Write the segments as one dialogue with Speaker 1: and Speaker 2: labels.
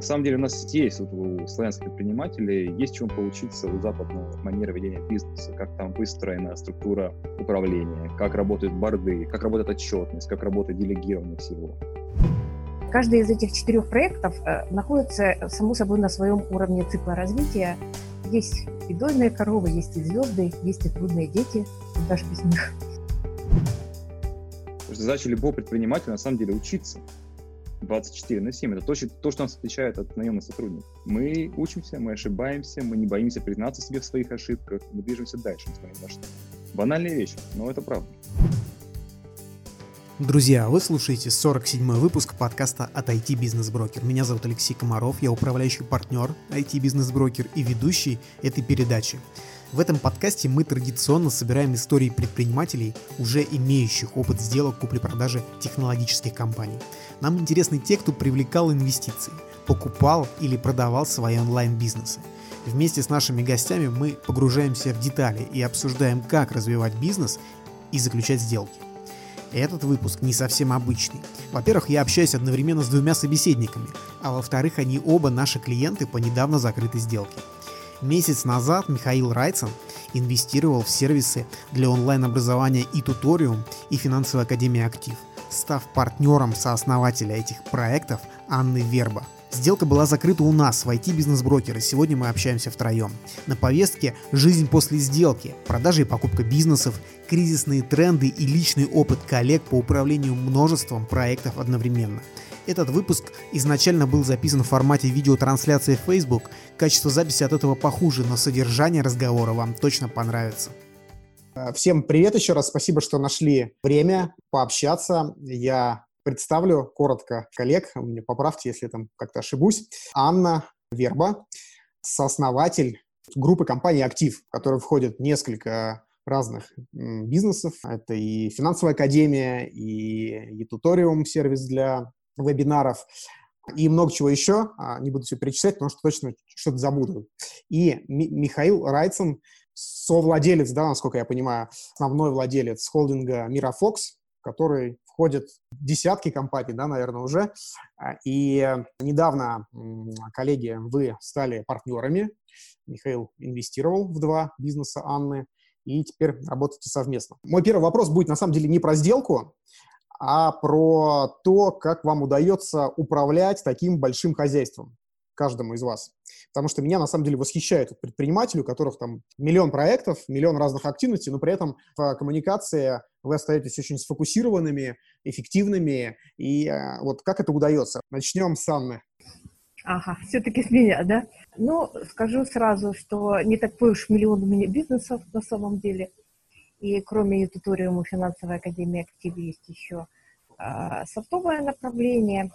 Speaker 1: На самом деле у нас есть вот у славянских предпринимателей, есть чему поучиться у западного манеры ведения бизнеса, как там выстроена структура управления, как работают борды, как работает отчетность, как работает делегирование всего.
Speaker 2: Каждый из этих четырех проектов э, находится, само собой, на своем уровне цикла развития. Есть и дойные коровы, есть и звезды, есть и трудные дети, даже без них.
Speaker 1: Задача любого предпринимателя на самом деле учиться. 24 на 7. Это то, то, что нас отличает от наемных сотрудников. Мы учимся, мы ошибаемся, мы не боимся признаться себе в своих ошибках, мы движемся дальше, несмотря на что. Банальная вещь, но это правда.
Speaker 3: Друзья, вы слушаете 47-й выпуск подкаста от IT Бизнес Брокер. Меня зовут Алексей Комаров, я управляющий партнер IT Бизнес Брокер и ведущий этой передачи. В этом подкасте мы традиционно собираем истории предпринимателей, уже имеющих опыт сделок купли-продажи технологических компаний. Нам интересны те, кто привлекал инвестиции, покупал или продавал свои онлайн-бизнесы. Вместе с нашими гостями мы погружаемся в детали и обсуждаем, как развивать бизнес и заключать сделки. Этот выпуск не совсем обычный. Во-первых, я общаюсь одновременно с двумя собеседниками, а во-вторых, они оба наши клиенты по недавно закрытой сделке. Месяц назад Михаил Райцен инвестировал в сервисы для онлайн-образования и туториум и финансовая академия «Актив», став партнером сооснователя этих проектов Анны Верба – Сделка была закрыта у нас в IT бизнес-брокер, и сегодня мы общаемся втроем. На повестке «Жизнь после сделки», продажи и покупка бизнесов, кризисные тренды и личный опыт коллег по управлению множеством проектов одновременно. Этот выпуск изначально был записан в формате видеотрансляции в Facebook. Качество записи от этого похуже, но содержание разговора вам точно понравится.
Speaker 4: Всем привет еще раз. Спасибо, что нашли время пообщаться. Я Представлю коротко коллег, мне поправьте, если там как-то ошибусь. Анна Верба, сооснователь группы компании «Актив», в которой входит несколько разных бизнесов. Это и финансовая академия, и, и туториум, сервис для вебинаров, и много чего еще. А, не буду все перечислять, потому что точно что-то забуду. И Михаил Райцен, совладелец, да, насколько я понимаю, основной владелец холдинга Мирафокс, который входит десятки компаний, да, наверное, уже. А, и недавно, коллеги, вы стали партнерами. Михаил инвестировал в два бизнеса Анны, и теперь работаете совместно. Мой первый вопрос будет, на самом деле, не про сделку, а про то, как вам удается управлять таким большим хозяйством каждому из вас. Потому что меня, на самом деле, восхищают предприниматели, у которых там миллион проектов, миллион разных активностей, но при этом в коммуникации вы остаетесь очень сфокусированными, эффективными. И э, вот как это удается? Начнем с Анны.
Speaker 2: Ага, все-таки с меня, да? Ну, скажу сразу, что не такой уж миллион у меня бизнесов на самом деле. И кроме туториума финансовой академии «Актив» есть еще э, софтовое направление.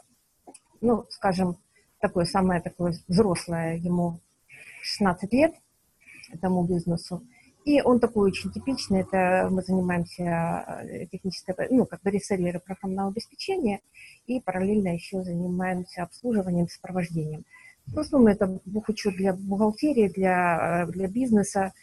Speaker 2: Ну, скажем, такое самое такое взрослое, ему 16 лет этому бизнесу. И он такой очень типичный, это мы занимаемся э, технической, ну, как бы реселлеры программного обеспечения, и параллельно еще занимаемся обслуживанием, сопровождением. В основном это бухучет для бухгалтерии, для, э, для бизнеса.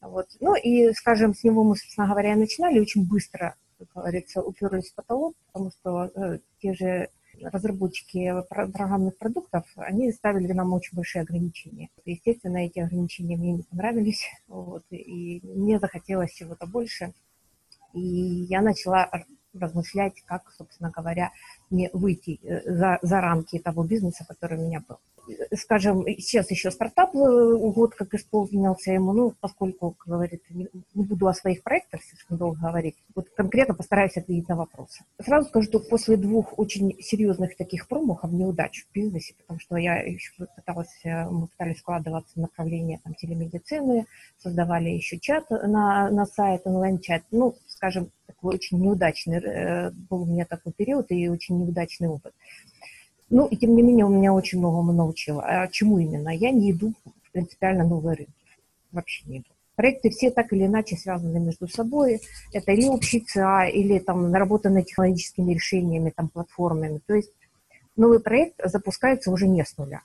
Speaker 2: Вот. Ну и, скажем, с него мы, собственно говоря, начинали очень быстро, как говорится, уперлись в потолок, потому что э, те же разработчики программных продуктов, они ставили нам очень большие ограничения. Естественно, эти ограничения мне не понравились, вот, и мне захотелось чего-то больше. И я начала размышлять, как, собственно говоря, мне выйти э, за, за рамки того бизнеса, который у меня был скажем, сейчас еще стартап э, год как исполнился ему, ну, поскольку, как говорится, не, не буду о своих проектах слишком долго говорить, вот конкретно постараюсь ответить на вопросы. Сразу скажу, что после двух очень серьезных таких промахов, неудач в бизнесе, потому что я еще пыталась, э, мы пытались складываться в направление там, телемедицины, создавали еще чат на, на сайт, онлайн-чат, ну, скажем, такой очень неудачный, э, был у меня такой период и очень неудачный опыт. Ну, и тем не менее, у меня очень многому научило. А чему именно? Я не иду в принципиально новые рынки. Вообще не иду. Проекты все так или иначе связаны между собой. Это или общий ЦА, или там наработанные технологическими решениями, там, платформами. То есть новый проект запускается уже не с нуля.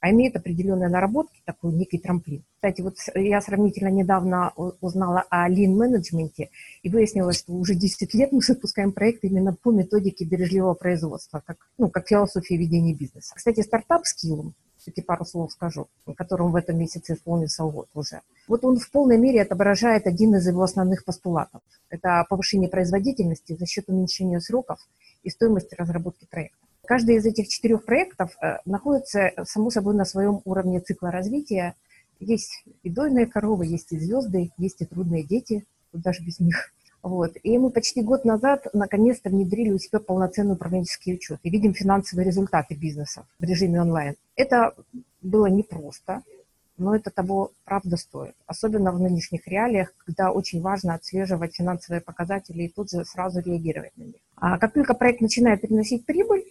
Speaker 2: А имеет определенные наработки, такой некий трамплин. Кстати, вот я сравнительно недавно узнала о лин-менеджменте и выяснилось, что уже 10 лет мы запускаем проект именно по методике бережливого производства, как, ну, как философия ведения бизнеса. Кстати, стартап Skill, все-таки пару слов скажу, которому в этом месяце исполнился год уже. Вот он в полной мере отображает один из его основных постулатов. Это повышение производительности за счет уменьшения сроков и стоимости разработки проекта. Каждый из этих четырех проектов э, находится, э, само собой, на своем уровне цикла развития. Есть и дойные коровы, есть и звезды, есть и трудные дети, тут даже без них. Вот. И мы почти год назад наконец-то внедрили у себя полноценный управленческий учет и видим финансовые результаты бизнеса в режиме онлайн. Это было непросто, но это того правда стоит. Особенно в нынешних реалиях, когда очень важно отслеживать финансовые показатели и тут же сразу реагировать на них. А как только проект начинает приносить прибыль,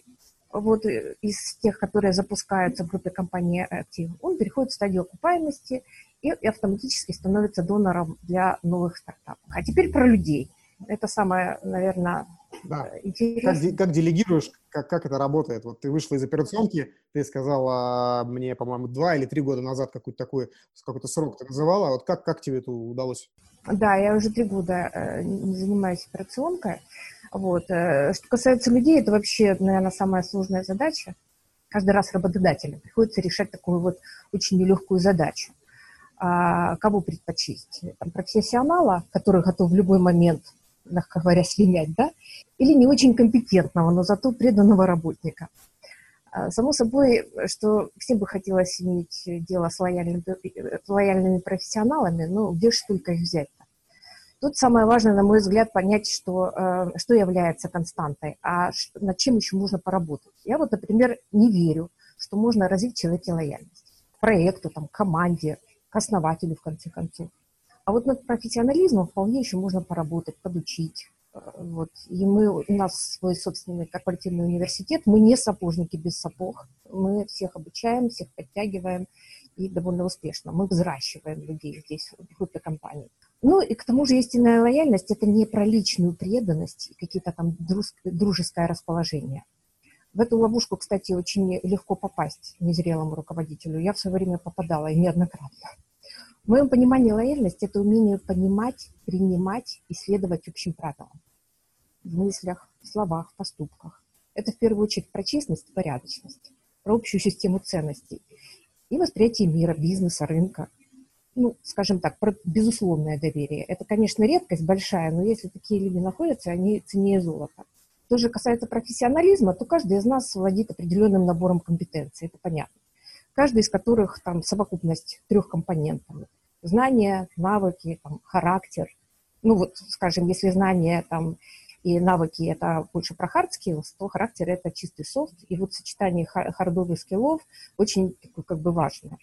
Speaker 2: вот э, из тех, которые запускаются в группе компании «Актив», он переходит в стадию окупаемости и автоматически становится донором для новых стартапов. А теперь про людей. Это самое, наверное,
Speaker 4: да. интересное. Как, как делегируешь, как, как это работает? Вот ты вышла из операционки, ты сказала мне, по-моему, два или три года назад какой-то такой, какой-то срок ты называла. Вот как, как тебе это удалось?
Speaker 2: Да, я уже три года э, занимаюсь операционкой. Вот. Э, что касается людей, это вообще, наверное, самая сложная задача. Каждый раз работодателям приходится решать такую вот очень нелегкую задачу. А, кого предпочесть? Там, профессионала, который готов в любой момент, мягко говоря, слинять, да? Или не очень компетентного, но зато преданного работника. А, само собой, что всем бы хотелось иметь дело с лояльными, э, лояльными профессионалами, но где же только их взять? Тут самое важное, на мой взгляд, понять, что, э, что является константой, а над чем еще можно поработать. Я вот, например, не верю, что можно развить человеке лояльность к проекту, там, команде, к основателю, в конце концов. А вот над профессионализмом вполне еще можно поработать, подучить. Э, вот. И мы, у нас свой собственный корпоративный университет, мы не сапожники без сапог, мы всех обучаем, всех подтягиваем, и довольно успешно. Мы взращиваем людей здесь, в группе компаний. Ну и к тому же истинная лояльность – это не про личную преданность, какие-то там дружеское расположение. В эту ловушку, кстати, очень легко попасть незрелому руководителю. Я в свое время попадала и неоднократно. В моем понимании лояльность – это умение понимать, принимать и следовать общим правилам. В мыслях, в словах, в поступках. Это в первую очередь про честность порядочность, про общую систему ценностей и восприятие мира, бизнеса, рынка. Ну, скажем так, про безусловное доверие. Это, конечно, редкость большая, но если такие люди находятся, они ценнее золота. Что же касается профессионализма, то каждый из нас владеет определенным набором компетенций, это понятно. Каждый из которых там совокупность трех компонентов. Знания, навыки, там, характер. Ну вот, скажем, если знания там и навыки это больше про hard skills, то характер это чистый софт, и вот сочетание хардовых скиллов очень как бы важно.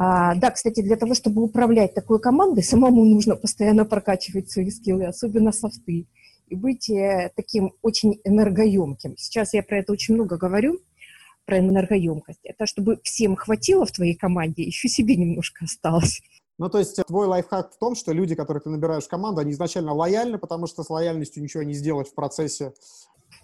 Speaker 2: А, да, кстати, для того, чтобы управлять такой командой, самому нужно постоянно прокачивать свои скиллы, особенно софты, и быть э, таким очень энергоемким. Сейчас я про это очень много говорю, про энергоемкость. Это чтобы всем хватило в твоей команде, еще себе немножко осталось.
Speaker 4: Ну, то есть твой лайфхак в том, что люди, которых ты набираешь в команду, они изначально лояльны, потому что с лояльностью ничего не сделать в процессе.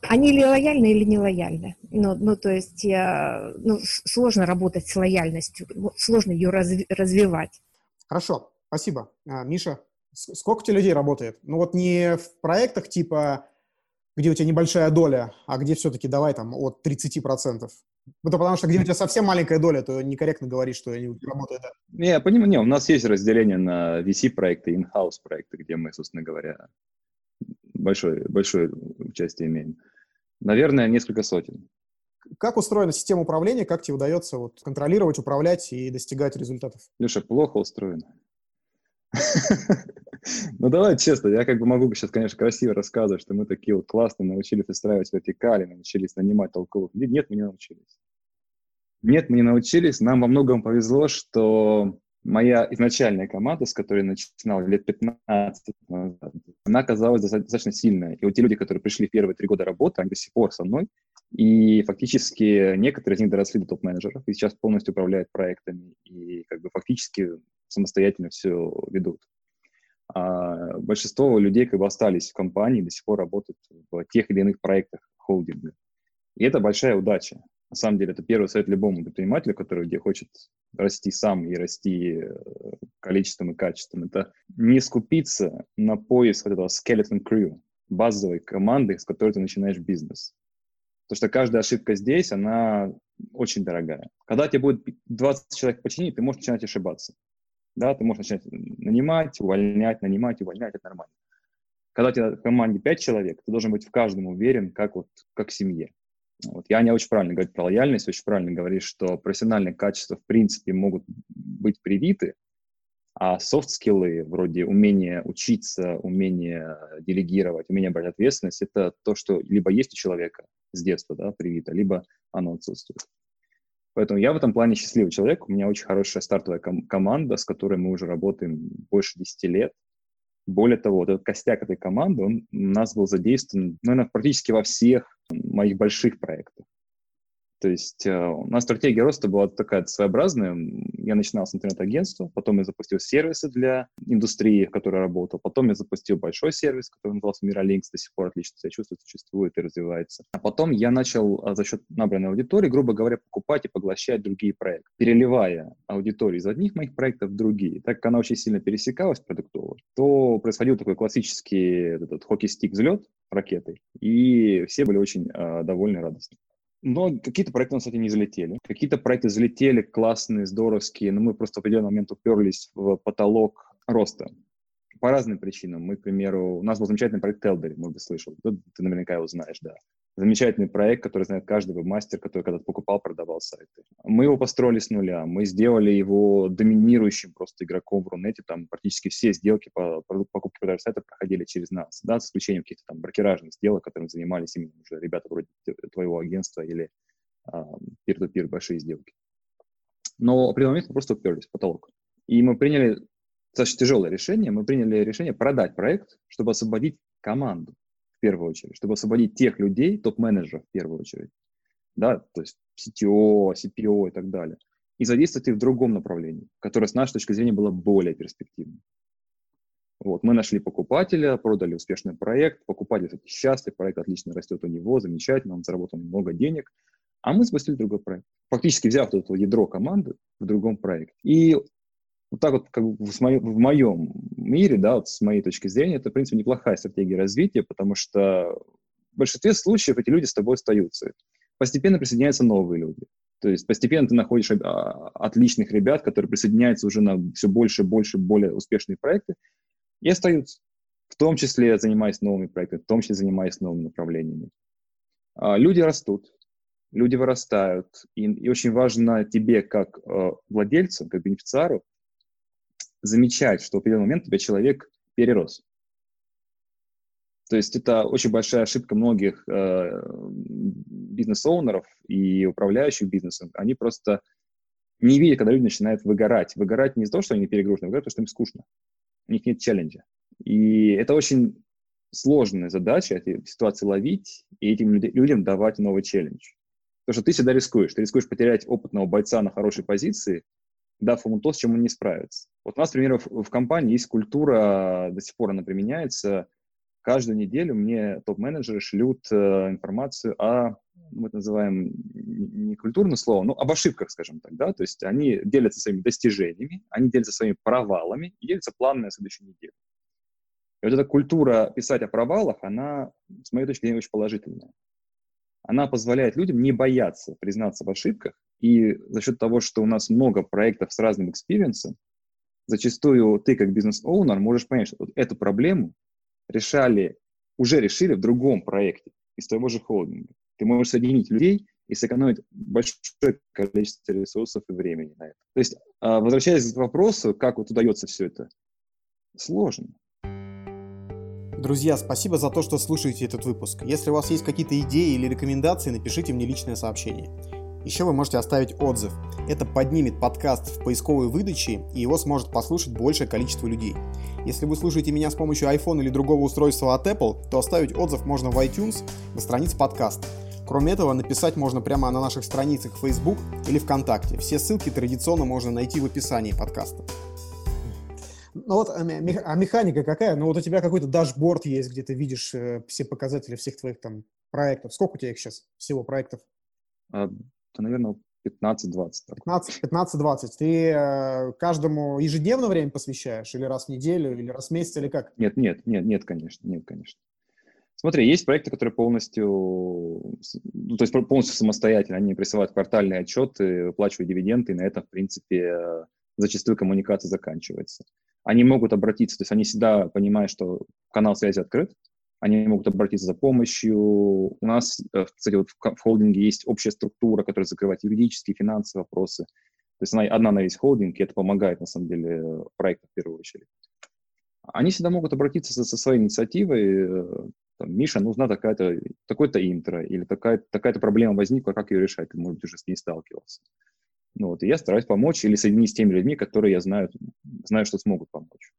Speaker 2: Они или лояльны, или не лояльны. Ну, ну то есть я, ну, сложно работать с лояльностью, сложно ее разви- развивать.
Speaker 4: Хорошо, спасибо. А, Миша, сколько у тебя людей работает? Ну вот не в проектах типа, где у тебя небольшая доля, а где все-таки давай там от 30%. Ну, то потому что где у тебя совсем маленькая доля, то некорректно говорить, что они работают. Да.
Speaker 1: Не, я понимаю, не, у нас есть разделение на VC-проекты и in-house проекты, где мы, собственно говоря, большое, большое участие имеем. Наверное, несколько сотен.
Speaker 4: Как устроена система управления, как тебе удается вот, контролировать, управлять и достигать результатов?
Speaker 1: Леша, плохо устроено. Ну, давай честно, я как бы могу сейчас, конечно, красиво рассказывать, что мы такие вот классно научились устраивать вертикали, научились нанимать толковых людей. Нет, мы не научились. Нет, мы не научились. Нам во многом повезло, что моя изначальная команда, с которой начинал лет 15 назад, она оказалась достаточно сильная. И вот те люди, которые пришли первые три года работы, они до сих пор со мной. И фактически некоторые из них доросли до топ-менеджеров и сейчас полностью управляют проектами и как бы фактически самостоятельно все ведут. А большинство людей как бы остались в компании, до сих пор работают в тех или иных проектах холдинга. И это большая удача. На самом деле, это первый совет любому предпринимателю, который где хочет расти сам и расти э, количеством и качеством. Это не скупиться на поиск вот этого skeleton crew, базовой команды, с которой ты начинаешь бизнес. Потому что каждая ошибка здесь, она очень дорогая. Когда тебе будет 20 человек починить, ты можешь начинать ошибаться. Да, ты можешь начинать нанимать, увольнять, нанимать, увольнять, это нормально. Когда у тебя в команде 5 человек, ты должен быть в каждом уверен, как вот как в семье. Вот. Я не очень правильно говорю про лояльность, очень правильно говорит, что профессиональные качества в принципе могут быть привиты, а софт-скиллы, вроде умения учиться, умение делегировать, умение брать ответственность, это то, что либо есть у человека с детства, да, привито, либо оно отсутствует. Поэтому я в этом плане счастливый человек. У меня очень хорошая стартовая ком- команда, с которой мы уже работаем больше 10 лет. Более того, вот этот костяк этой команды, он у нас был задействован, наверное, практически во всех моих больших проектах. То есть э, у нас стратегия роста была такая своеобразная. Я начинал с интернет-агентства, потом я запустил сервисы для индустрии, в которой работал, потом я запустил большой сервис, который назывался Miralinks, до сих пор отлично себя чувствует, существует и развивается. А потом я начал а, за счет набранной аудитории, грубо говоря, покупать и поглощать другие проекты, переливая аудиторию из одних моих проектов в другие. Так как она очень сильно пересекалась продуктово, то происходил такой классический этот хоккей-стик взлет ракетой, и все были очень э, довольны и радостны. Но какие-то проекты, кстати, не залетели. Какие-то проекты залетели, классные, здоровские, но мы просто в определенный момент уперлись в потолок роста. По разным причинам. Мы, к примеру, у нас был замечательный проект Телдери, может быть, слышал. Ты наверняка его знаешь, да. Замечательный проект, который знает каждый мастер, который когда-то покупал, продавал сайты. Мы его построили с нуля. Мы сделали его доминирующим просто игроком в Рунете. Там практически все сделки по покупке продажи сайта проходили через нас. Да, с исключением каких-то там брокеражных сделок, которыми занимались именно уже ребята вроде твоего агентства или peer-to-peer большие сделки. Но определенный момент мы просто уперлись в потолок. И мы приняли достаточно тяжелое решение. Мы приняли решение продать проект, чтобы освободить команду первую очередь, чтобы освободить тех людей, топ-менеджеров в первую очередь, да, то есть CTO, CPO и так далее, и задействовать их в другом направлении, которое с нашей точки зрения было более перспективным. Вот, мы нашли покупателя, продали успешный проект, покупатель, кстати, счастлив, проект отлично растет у него, замечательно, он заработал много денег, а мы запустили другой проект. Фактически взяв вот это ядро команды в другом проекте. И вот так вот как в, моем, в моем мире, да, вот с моей точки зрения, это, в принципе, неплохая стратегия развития, потому что в большинстве случаев эти люди с тобой остаются. Постепенно присоединяются новые люди. То есть постепенно ты находишь а, отличных ребят, которые присоединяются уже на все больше и больше более успешные проекты и остаются. В том числе занимаясь новыми проектами, в том числе занимаясь новыми направлениями. А, люди растут, люди вырастают, и, и очень важно тебе, как э, владельцу, как бенефициару, замечать, что в определенный момент тебя человек перерос. То есть это очень большая ошибка многих э, бизнес-оунеров и управляющих бизнесом. Они просто не видят, когда люди начинают выгорать. Выгорать не из-за того, что они перегружены, а потому что им скучно. У них нет челленджа. И это очень сложная задача, эти ситуации ловить и этим людям давать новый челлендж. Потому что ты всегда рискуешь. Ты рискуешь потерять опытного бойца на хорошей позиции, дав ему то, с чем он не справится. Вот у нас, например, в, компании есть культура, до сих пор она применяется. Каждую неделю мне топ-менеджеры шлют э, информацию о, мы это называем не культурное слово, но об ошибках, скажем так, да, то есть они делятся своими достижениями, они делятся своими провалами и делятся планами на следующую неделю. И вот эта культура писать о провалах, она, с моей точки зрения, очень положительная. Она позволяет людям не бояться признаться в ошибках и за счет того, что у нас много проектов с разным experience ом, зачастую ты как business owner можешь понять, что вот эту проблему решали, уже решили в другом проекте из твоего же холдинга. Ты можешь соединить людей и сэкономить большое количество ресурсов и времени на это. То есть, а, возвращаясь к вопросу, как вот удается все это, сложно.
Speaker 3: Друзья, спасибо за то, что слушаете этот выпуск. Если у вас есть какие-то идеи или рекомендации, напишите мне личное сообщение. Еще вы можете оставить отзыв. Это поднимет подкаст в поисковой выдаче, и его сможет послушать большее количество людей. Если вы слушаете меня с помощью iPhone или другого устройства от Apple, то оставить отзыв можно в iTunes на странице подкаста. Кроме этого, написать можно прямо на наших страницах в Facebook или ВКонтакте. Все ссылки традиционно можно найти в описании подкаста.
Speaker 4: Ну вот, а, а механика какая? Ну вот у тебя какой-то дашборд есть, где ты видишь э, все показатели всех твоих там проектов. Сколько у тебя их сейчас всего проектов?
Speaker 1: А, наверное, 15-20.
Speaker 4: 15-20. Ты э, каждому ежедневно время посвящаешь? Или раз в неделю, или раз в месяц, или как?
Speaker 1: Нет, нет, нет, нет, конечно, нет, конечно. Смотри, есть проекты, которые полностью, ну, то есть полностью самостоятельно, они присылают квартальные отчеты, выплачивают дивиденды, и на этом, в принципе, зачастую коммуникация заканчивается. Они могут обратиться, то есть они всегда понимают, что канал связи открыт, они могут обратиться за помощью. У нас, э, кстати, вот в холдинге есть общая структура, которая закрывает юридические, финансовые вопросы. То есть она одна на весь холдинг, и это помогает, на самом деле, проекту в первую очередь. Они всегда могут обратиться со, со своей инициативой, э, там, Миша, нужна такая-то, такой-то интро, или такая, такая-то проблема возникла, как ее решать, ты, может быть, уже с ней сталкивался. Ну, вот, и я стараюсь помочь или соединить с теми людьми, которые я знаю, знаю, что смогут помочь.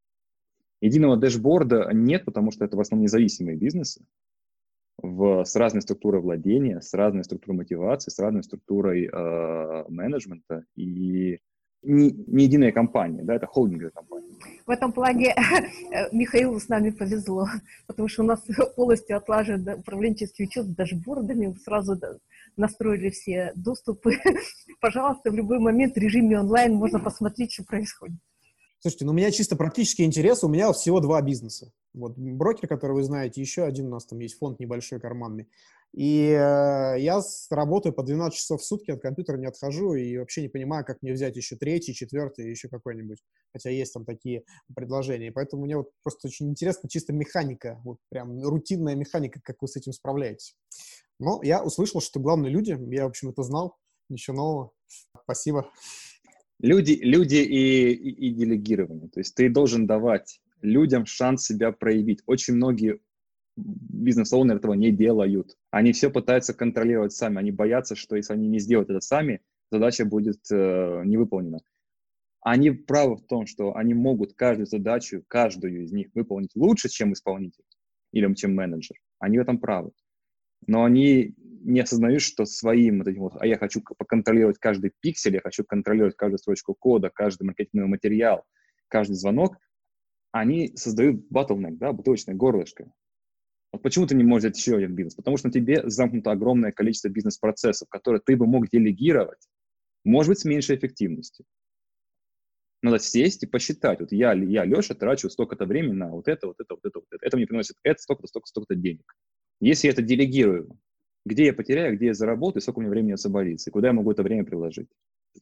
Speaker 1: Единого дэшборда нет, потому что это в основном независимые бизнесы в, с разной структурой владения, с разной структурой мотивации, с разной структурой э, менеджмента и не, не единая компания, да, это холдинговая компания.
Speaker 2: В этом плане Михаилу с нами повезло, потому что у нас полностью отлажен управленческий учет с дашбордами, сразу настроили все доступы. Пожалуйста, в любой момент в режиме онлайн можно посмотреть, что происходит.
Speaker 4: Слушайте, ну у меня чисто практический интерес, у меня всего два бизнеса. Вот брокер, который вы знаете, еще один у нас там есть фонд небольшой карманный. И э, я работаю по 12 часов в сутки, от компьютера не отхожу и вообще не понимаю, как мне взять еще третий, четвертый, еще какой-нибудь. Хотя есть там такие предложения. поэтому мне вот просто очень интересно чисто механика, вот прям рутинная механика, как вы с этим справляетесь. Но я услышал, что главные люди, я, в общем, это знал, ничего нового. Спасибо.
Speaker 1: Люди, люди и, и, и делегирование. То есть ты должен давать людям шанс себя проявить. Очень многие бизнес-оунеры этого не делают. Они все пытаются контролировать сами. Они боятся, что если они не сделают это сами, задача будет э, не выполнена. Они правы в том, что они могут каждую задачу, каждую из них выполнить лучше, чем исполнитель или чем менеджер. Они в этом правы. Но они не осознают, что своим вот этим вот, а я хочу поконтролировать каждый пиксель, я хочу контролировать каждую строчку кода, каждый маркетинговый материал, каждый звонок, они создают bottleneck, да, бутылочное горлышко. Вот почему ты не можешь взять еще один бизнес? Потому что на тебе замкнуто огромное количество бизнес-процессов, которые ты бы мог делегировать, может быть, с меньшей эффективностью. Надо сесть и посчитать. Вот я, я Леша, трачу столько-то времени на вот это, вот это, вот это, вот это. Это мне приносит это, столько-то, столько-то, столько-то денег. Если я это делегирую, где я потеряю, где я заработаю, сколько у меня времени освободится, и куда я могу это время приложить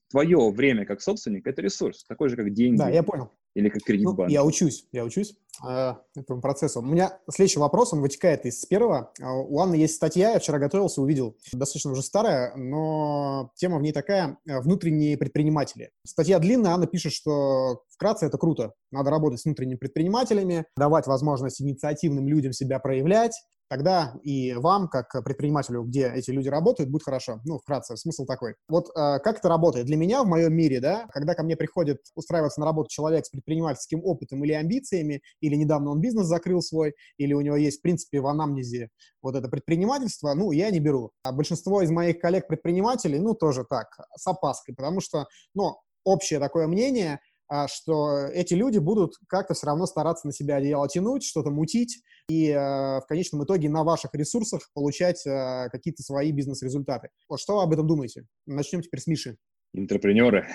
Speaker 1: твое время как собственник – это ресурс, такой же, как деньги.
Speaker 4: Да, я понял.
Speaker 1: Или как кредит ну,
Speaker 4: Я учусь, я учусь э, этому процессу. У меня следующий вопрос, он вытекает из первого. А, у Анны есть статья, я вчера готовился, увидел, достаточно уже старая, но тема в ней такая – внутренние предприниматели. Статья длинная, Анна пишет, что вкратце это круто. Надо работать с внутренними предпринимателями, давать возможность инициативным людям себя проявлять, тогда и вам, как предпринимателю, где эти люди работают, будет хорошо. Ну, вкратце, смысл такой. Вот э, как это работает? Для меня в моем мире, да, когда ко мне приходит устраиваться на работу человек с предпринимательским опытом или амбициями, или недавно он бизнес закрыл свой, или у него есть, в принципе, в анамнезе вот это предпринимательство, ну, я не беру. А большинство из моих коллег-предпринимателей, ну, тоже так, с опаской, потому что, ну, общее такое мнение – что эти люди будут как-то все равно стараться на себя одеяло тянуть, что-то мутить, и э, в конечном итоге на ваших ресурсах получать э, какие-то свои бизнес-результаты. Вот что вы об этом думаете? Начнем теперь с Миши.
Speaker 1: Интерпренеры.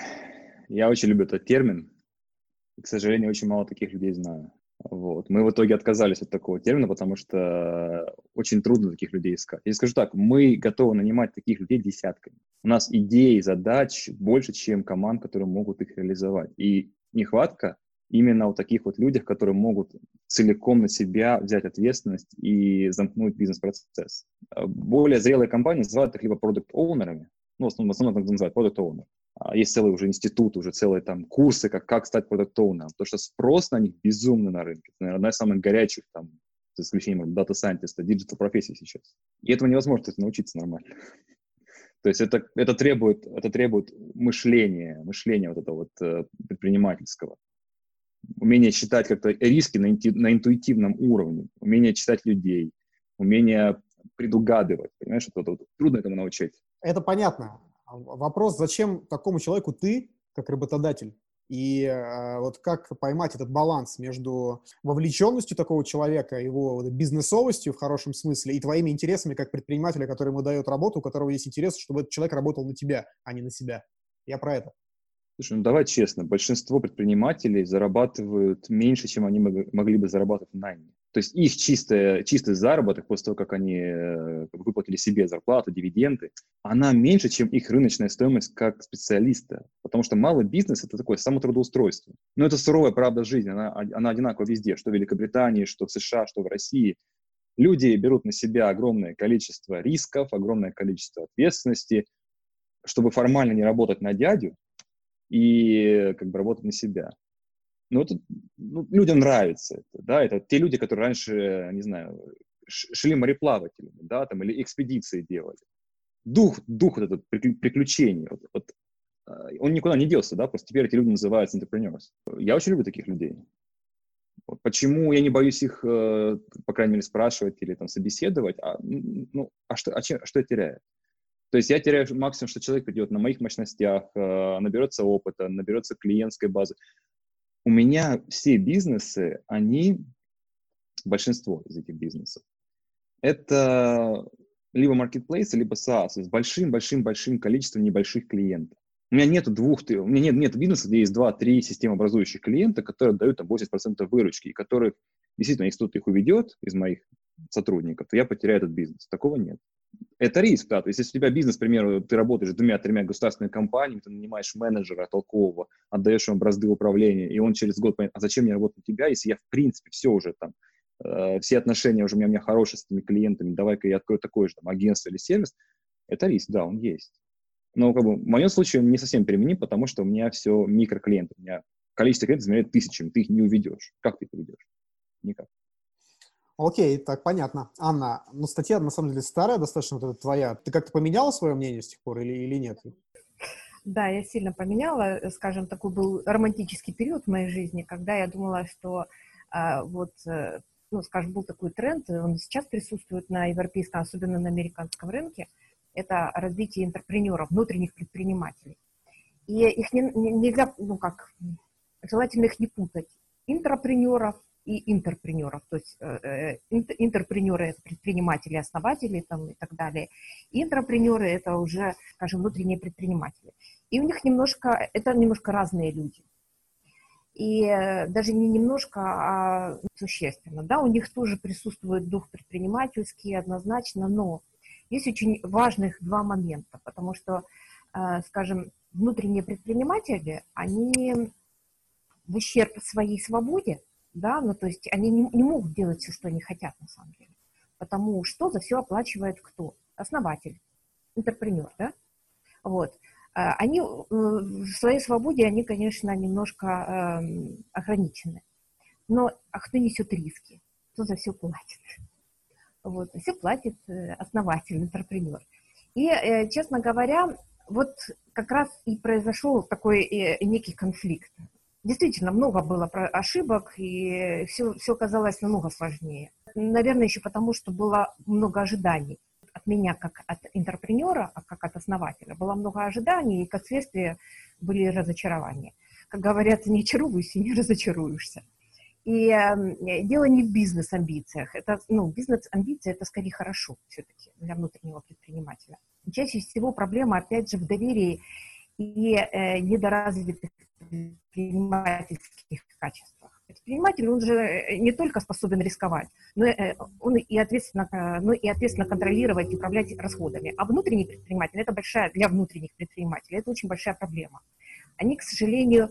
Speaker 1: Я очень люблю этот термин. К сожалению, очень мало таких людей знаю. Вот. Мы в итоге отказались от такого термина, потому что очень трудно таких людей искать. Я скажу так, мы готовы нанимать таких людей десятками. У нас идей, задач больше, чем команд, которые могут их реализовать. И нехватка именно у таких вот людях, которые могут целиком на себя взять ответственность и замкнуть бизнес-процесс. Более зрелые компании называют их либо product owner ами, ну, в основном, в основном так называют product owner, а, есть целый уже институт, уже целые там курсы, как, как стать продуктовым, потому что спрос на них безумный на рынке. Это, наверное, одна из самых горячих, там, с исключением data scientist а, digital профессии сейчас. И этого невозможно кстати, научиться нормально. То есть это, это, требует, это требует мышления, мышления вот этого вот э, предпринимательского. Умение считать как-то риски на, на интуитивном уровне, умение читать людей, умение предугадывать. Понимаешь, это, это, это, трудно этому научить.
Speaker 4: Это понятно. А вопрос, зачем такому человеку ты, как работодатель? И э, вот как поймать этот баланс между вовлеченностью такого человека, его вот, бизнесовостью в хорошем смысле и твоими интересами как предпринимателя, который ему дает работу, у которого есть интерес, чтобы этот человек работал на тебя, а не на себя. Я про это.
Speaker 1: Слушай, ну давай честно, большинство предпринимателей зарабатывают меньше, чем они могли бы зарабатывать в найме. То есть их чистый, чистый заработок после того, как они э, выплатили себе зарплату, дивиденды, она меньше, чем их рыночная стоимость как специалиста. Потому что малый бизнес – это такое самотрудоустройство. Но это суровая правда жизни, она, она одинакова везде, что в Великобритании, что в США, что в России. Люди берут на себя огромное количество рисков, огромное количество ответственности, чтобы формально не работать на дядю и как бы работать на себя. Ну, это, ну, людям нравится это, да, это те люди, которые раньше, не знаю, шли мореплавателями, да, там, или экспедиции делали. Дух, дух вот этот приключений, вот, вот, он никуда не делся, да, просто теперь эти люди называются entrepreneurs. Я очень люблю таких людей. Вот почему я не боюсь их, э, по крайней мере, спрашивать или там собеседовать, а, ну, а что, а чем, что я теряю? То есть я теряю максимум, что человек придет на моих мощностях, э, наберется опыта, наберется клиентской базы у меня все бизнесы, они, большинство из этих бизнесов, это либо marketplace, либо SaaS с большим-большим-большим количеством небольших клиентов. У меня нет двух, у меня нет, нет бизнеса, где есть два-три системообразующих клиента, которые дают там 80% выручки, и которых, действительно, если кто-то их уведет из моих сотрудников, то я потеряю этот бизнес. Такого нет это риск, да, то есть если у тебя бизнес, к примеру, ты работаешь с двумя-тремя государственными компаниями, ты нанимаешь менеджера толкового, отдаешь ему бразды управления, и он через год понятно, а зачем мне работать у тебя, если я, в принципе, все уже там, э, все отношения уже у меня, у меня хорошие с этими клиентами, давай-ка я открою такое же там агентство или сервис, это риск, да, он есть. Но как бы, в моем случае он не совсем применим, потому что у меня все микроклиенты, у меня количество клиентов измеряет тысячами, ты их не уведешь. Как ты их уведешь? Никак.
Speaker 4: Окей, так понятно. Анна, ну статья на самом деле старая достаточно, вот эта твоя. Ты как-то поменяла свое мнение с тех пор или, или нет?
Speaker 2: Да, я сильно поменяла. Скажем, такой был романтический период в моей жизни, когда я думала, что а, вот, э, ну, скажем, был такой тренд, он сейчас присутствует на европейском, особенно на американском рынке, это развитие интерпренеров, внутренних предпринимателей. И их не, не, нельзя, ну как, желательно их не путать. Интрапренеров и интерпренеров, то есть э, э интерпренеры – это предприниматели, основатели там, и так далее. И это уже, скажем, внутренние предприниматели. И у них немножко, это немножко разные люди. И э, даже не немножко, а существенно. Да, у них тоже присутствует дух предпринимательский однозначно, но есть очень важных два момента, потому что, э, скажем, внутренние предприниматели, они в ущерб своей свободе да, ну то есть они не, не могут делать все, что они хотят на самом деле, потому что за все оплачивает кто? Основатель, интерпренер, да, вот. А, они э, в своей свободе, они, конечно, немножко э, ограничены. Но а кто несет риски? Кто за все платит? Вот, все платит э, основатель, интерпренер. И, э, честно говоря, вот как раз и произошел такой э, некий конфликт Действительно, много было ошибок, и все, все казалось намного сложнее. Наверное, еще потому, что было много ожиданий от меня как от интерпренера, а как от основателя. Было много ожиданий, и как следствие были разочарования. Как говорят, не очаровывайся, не разочаруешься. И э, дело не в бизнес-амбициях. Это, ну, бизнес-амбиции – это скорее хорошо все-таки для внутреннего предпринимателя. Чаще всего проблема, опять же, в доверии и э, недоразвитых предпринимательских качествах. Предприниматель, он же э, не только способен рисковать, но он и ответственно, но и ответственно контролировать и управлять расходами. А внутренний предприниматель, это большая, для внутренних предпринимателей, это очень большая проблема. Они, к сожалению,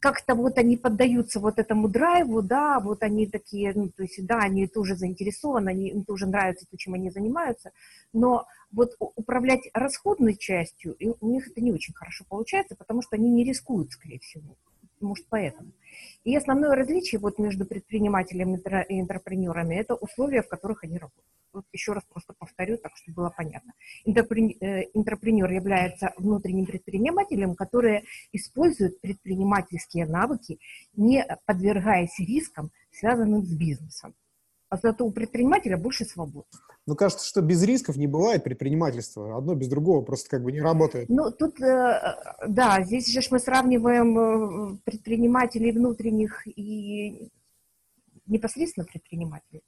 Speaker 2: как-то вот они поддаются вот этому драйву, да, вот они такие, ну, то есть, да, они тоже заинтересованы, они, им тоже нравится то, чем они занимаются, но вот управлять расходной частью, у них это не очень хорошо получается, потому что они не рискуют, скорее всего. Может, поэтому. И основное различие вот между предпринимателями и интерпренерами – это условия, в которых они работают. Вот еще раз просто повторю, так чтобы было понятно. Интерпренер является внутренним предпринимателем, который использует предпринимательские навыки, не подвергаясь рискам, связанным с бизнесом. А зато у предпринимателя больше свобод.
Speaker 4: Ну, кажется, что без рисков не бывает предпринимательства. Одно без другого просто как бы не работает.
Speaker 2: Ну, тут, э, да, здесь же мы сравниваем э, предпринимателей внутренних и непосредственно предпринимателей.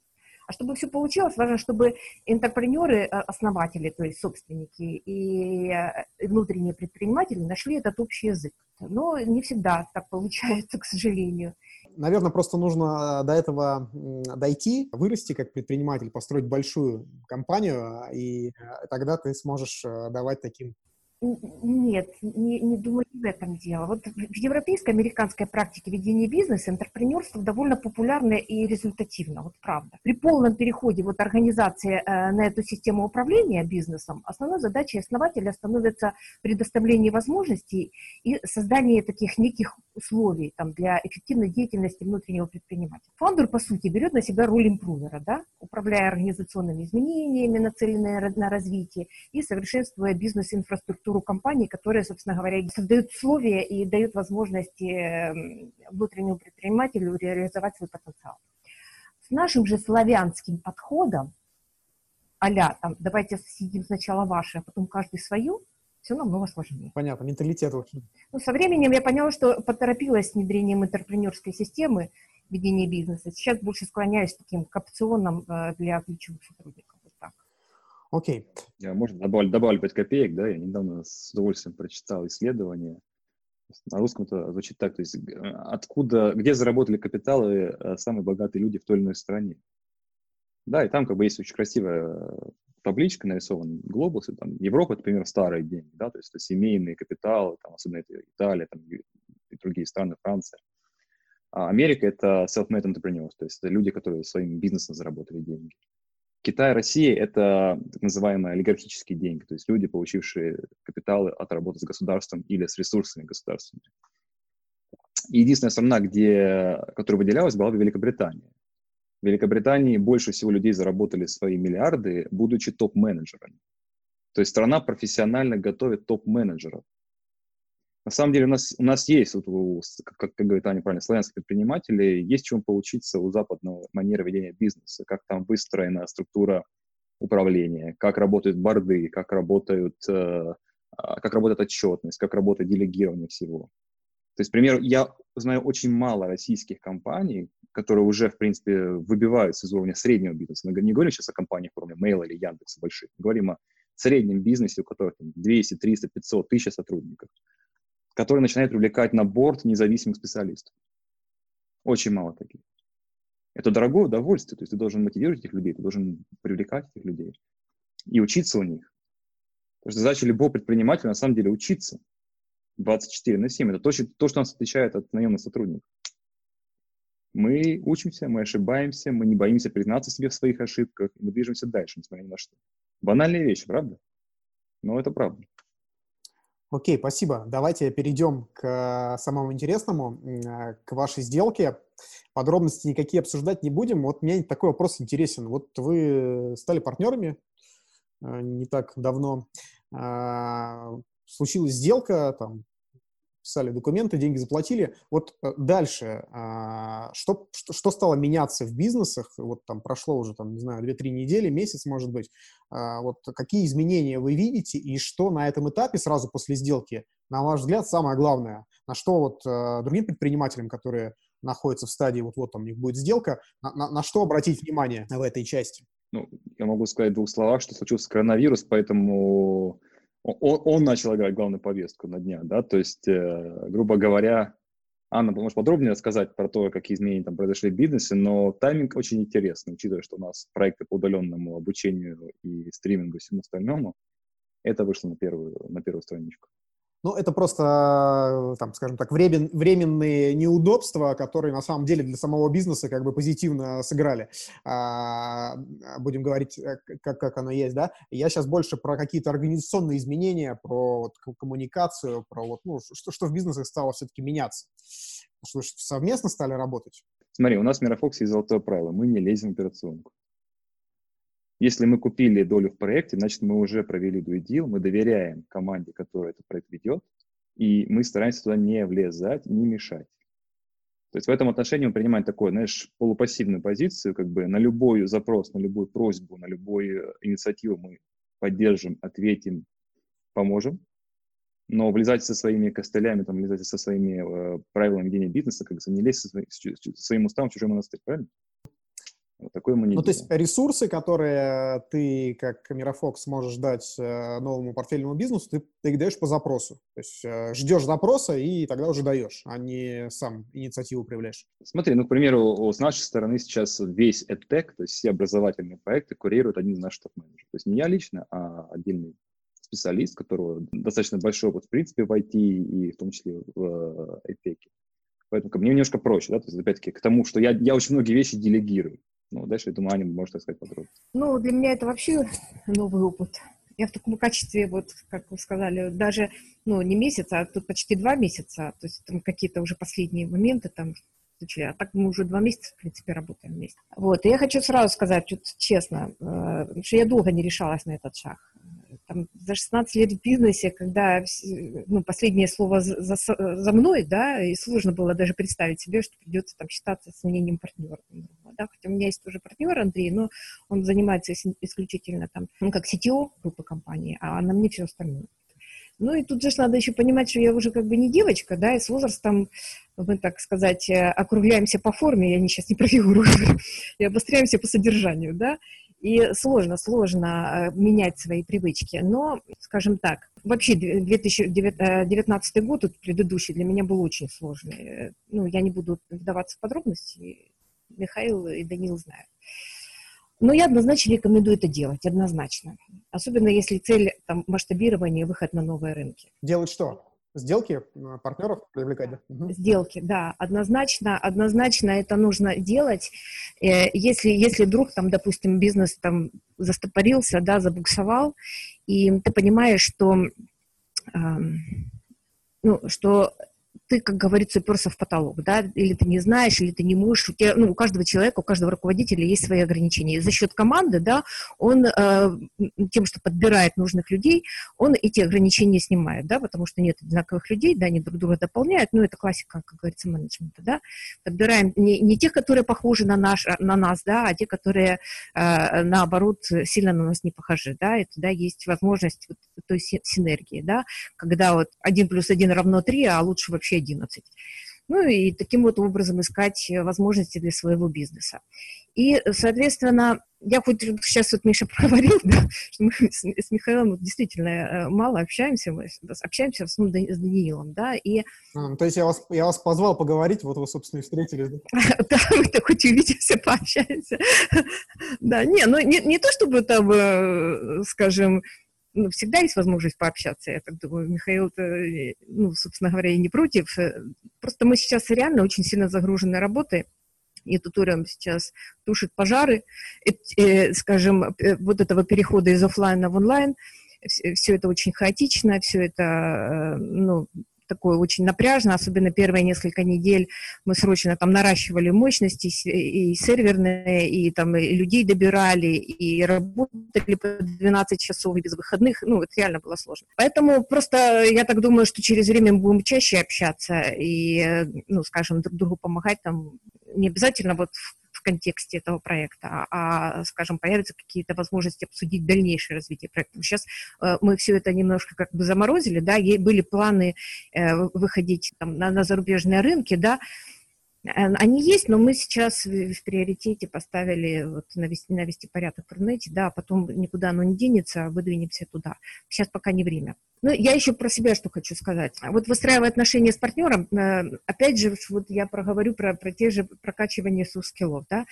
Speaker 2: А чтобы все получилось, важно, чтобы интерпренеры, э, основатели, то есть собственники и внутренние предприниматели нашли этот общий язык. Но не всегда так получается, к сожалению
Speaker 4: наверное, просто нужно э, до этого дойти, вырасти как предприниматель, построить большую компанию, и э, тогда ты сможешь э, давать таким
Speaker 2: нет, не, не думаю, в этом дело. Вот в европейской, американской практике ведения бизнеса интерпренерство довольно популярно и результативно, вот правда. При полном переходе вот организации э, на эту систему управления бизнесом, основной задачей основателя становится предоставление возможностей и создание таких неких условий там, для эффективной деятельности внутреннего предпринимателя. Фаундер, по сути, берет на себя роль импрувера, да, управляя организационными изменениями, нацеленными на развитие, и совершенствуя бизнес-инфраструктуру структуру компании, которая, собственно говоря, создает условия и дает возможности эм, внутреннему предпринимателю реализовать свой потенциал. С нашим же славянским подходом, а там, давайте сидим сначала ваше, а потом каждый свою, все намного сложнее.
Speaker 4: Понятно, менталитет очень.
Speaker 2: Ну, со временем я поняла, что поторопилась с внедрением интерпренерской системы ведения бизнеса. Сейчас больше склоняюсь к таким к опционам э, для ключевых сотрудников.
Speaker 4: Окей.
Speaker 1: Я, можно добавить, добавлю 5 копеек, да, я недавно с удовольствием прочитал исследование, на русском это звучит так, то есть откуда, где заработали капиталы э, самые богатые люди в той или иной стране. Да, и там как бы есть очень красивая э, табличка нарисована, глобус, и там Европа, например, старые деньги, да, то есть это семейные капиталы, там, особенно это Италия, там, и другие страны, Франция. А Америка — это self-made entrepreneurs, то есть это люди, которые своим бизнесом заработали деньги. Китай Россия — это так называемые олигархические деньги, то есть люди, получившие капиталы от работы с государством или с ресурсами государственными. единственная страна, где, которая выделялась, была Великобритания. В Великобритании больше всего людей заработали свои миллиарды, будучи топ-менеджерами. То есть страна профессионально готовит топ-менеджеров. На самом деле у нас, у нас есть, вот, у, как, как говорит Аня правильно, славянские предприниматели, есть чему поучиться у западного манеры ведения бизнеса, как там выстроена структура управления, как работают борды, как работают, э, а, как работает отчетность, как работает делегирование всего. То есть, к примеру, я знаю очень мало российских компаний, которые уже, в принципе, выбиваются из уровня среднего бизнеса. Мы не говорим сейчас о компаниях уровня Mail или Яндекса больших, мы говорим о среднем бизнесе, у которых 200, 300, 500, 1000 сотрудников который начинает привлекать на борт независимых специалистов. Очень мало таких. Это дорогое удовольствие, то есть ты должен мотивировать этих людей, ты должен привлекать этих людей и учиться у них. Потому что задача любого предпринимателя на самом деле учиться 24 на 7. Это то, то что нас отличает от наемных сотрудников. Мы учимся, мы ошибаемся, мы не боимся признаться себе в своих ошибках, мы движемся дальше, несмотря ни на что. Банальная вещь, правда? Но это правда.
Speaker 4: Окей, спасибо. Давайте перейдем к э, самому интересному, э, к вашей сделке. Подробности никакие обсуждать не будем. Вот мне такой вопрос интересен. Вот вы стали партнерами э, не так давно. Случилась сделка, там, писали документы, деньги заплатили. Вот э, дальше, а, что, что, стало меняться в бизнесах? Вот там прошло уже, там, не знаю, 2-3 недели, месяц, может быть. А, вот какие изменения вы видите и что на этом этапе сразу после сделки, на ваш взгляд, самое главное? На что вот э, другим предпринимателям, которые находятся в стадии, вот-вот там у них будет сделка, на, на, на что обратить внимание в этой части?
Speaker 1: Ну, я могу сказать в двух словах, что случился коронавирус, поэтому он, он начал играть главную повестку на дня, да, то есть, э, грубо говоря, Анна, можешь подробнее рассказать про то, какие изменения там произошли в бизнесе, но тайминг очень интересный, учитывая, что у нас проекты по удаленному обучению и стримингу и всему остальному, это вышло на первую, на первую страничку.
Speaker 4: Ну, это просто, там, скажем так, времен, временные неудобства, которые на самом деле для самого бизнеса как бы позитивно сыграли. А, будем говорить, э, как, как оно есть, да. Я сейчас больше про какие-то организационные изменения, про вот, коммуникацию, про вот, ну, что, что в бизнесах стало все-таки меняться. Что вы совместно стали работать?
Speaker 1: Смотри, у нас в Мирофоксе есть золотое правило. Мы не лезем в операционку. Если мы купили долю в проекте, значит, мы уже провели due deal, мы доверяем команде, которая этот проект ведет, и мы стараемся туда не влезать, не мешать. То есть в этом отношении мы принимаем такую, знаешь, полупассивную позицию, как бы на любой запрос, на любую просьбу, на любую инициативу мы поддержим, ответим, поможем. Но влезать со своими костылями, там, влезать со своими э, правилами ведения бизнеса, как бы не лезть со, своим, со своим уставом в чужой монастырь, правильно?
Speaker 4: Вот такое мы не Ну, делаем. то есть ресурсы, которые ты, как Мирофокс, можешь дать э, новому портфельному бизнесу, ты, ты их даешь по запросу. То есть э, ждешь запроса и тогда уже даешь, а не сам инициативу проявляешь.
Speaker 1: Смотри, ну, к примеру, с нашей стороны сейчас весь EdTech, то есть все образовательные проекты курирует один из наших топ-менеджеров. То есть не я лично, а отдельный специалист, которого достаточно большой опыт, в принципе, в IT и в том числе в IPEC. Э, Поэтому ко мне немножко проще, да, то есть, опять-таки, к тому, что я, я очень многие вещи делегирую. Ну, дальше, я думаю, Аня может рассказать подробнее.
Speaker 2: Ну, для меня это вообще новый опыт. Я в таком качестве, вот, как вы сказали, даже, ну, не месяц, а тут почти два месяца, то есть там какие-то уже последние моменты там а так мы уже два месяца, в принципе, работаем вместе. Вот, и я хочу сразу сказать, вот, честно, э, что я долго не решалась на этот шаг там, за 16 лет в бизнесе, когда ну, последнее слово за, за, мной, да, и сложно было даже представить себе, что придется там считаться с мнением партнера. Да, хотя у меня есть тоже партнер Андрей, но он занимается исключительно там, ну, как CTO группы компании, а на мне все остальное. Ну и тут же надо еще понимать, что я уже как бы не девочка, да, и с возрастом мы, так сказать, э, округляемся по форме, я не, сейчас не про фигуру, и обостряемся по содержанию, да, и сложно, сложно э, менять свои привычки. Но, скажем так, вообще 2019 э, год, тут предыдущий, для меня был очень сложный. Ну, я не буду вдаваться в подробности, Михаил и Данил знают. Но я однозначно рекомендую это делать, однозначно. Особенно если цель там, масштабирования, выход на новые рынки.
Speaker 4: Делать что? Сделки э, партнеров привлекать?
Speaker 2: Сделки, да, однозначно, однозначно это нужно делать. Э, если, если вдруг там, допустим, бизнес там застопорился, да, забуксовал, и ты понимаешь, что, ну, что ты, как говорится, уперся в потолок, да, или ты не знаешь, или ты не можешь, у тебя, ну, у каждого человека, у каждого руководителя есть свои ограничения. И за счет команды, да, он э, тем, что подбирает нужных людей, он эти ограничения снимает, да, потому что нет одинаковых людей, да, они друг друга дополняют, ну, это классика, как говорится, менеджмента, да. Подбираем не, не тех, которые похожи на, наш, на нас, да, а те, которые, э, наоборот, сильно на нас не похожи, да, и тогда есть возможность вот той синергии, да, когда вот один плюс один равно три, а лучше вообще 11. Ну и таким вот образом искать возможности для своего бизнеса. И, соответственно, я хоть сейчас вот Миша проговорил, да, что мы с, с Михаилом вот действительно э, мало общаемся, мы общаемся в основном с Даниилом, да, и...
Speaker 4: А, то есть я вас, я вас позвал поговорить, вот вы, собственно, и встретились, да?
Speaker 2: Да, мы так хоть увидимся, пообщаемся. Да, не, ну не, не то чтобы там, э, скажем, ну, всегда есть возможность пообщаться. Я так думаю, Михаил, ну, собственно говоря, и не против. Просто мы сейчас реально очень сильно загружены работой. И туториум сейчас тушит пожары, и, скажем, э, вот этого перехода из офлайна в онлайн. Все это очень хаотично, все это, э, ну, такое очень напряжно, особенно первые несколько недель мы срочно там наращивали мощности и серверные, и там и людей добирали, и работали по 12 часов и без выходных, ну, это реально было сложно. Поэтому просто я так думаю, что через время мы будем чаще общаться и, ну, скажем, друг другу помогать там, не обязательно вот контексте этого проекта, а, скажем, появятся какие-то возможности обсудить дальнейшее развитие проекта. Сейчас э, мы все это немножко как бы заморозили, да, были планы э, выходить там, на, на зарубежные рынки, да, Э, они есть, но мы сейчас в приоритете поставили вот, навести, навести порядок в интернете, да, а потом никуда оно не денется, а выдвинемся туда. Сейчас пока не время. Ну, я еще про себя что хочу сказать. Вот выстраивая отношения с партнером, э, опять же, вот я проговорю про, про те же прокачивания soft skill ов, да,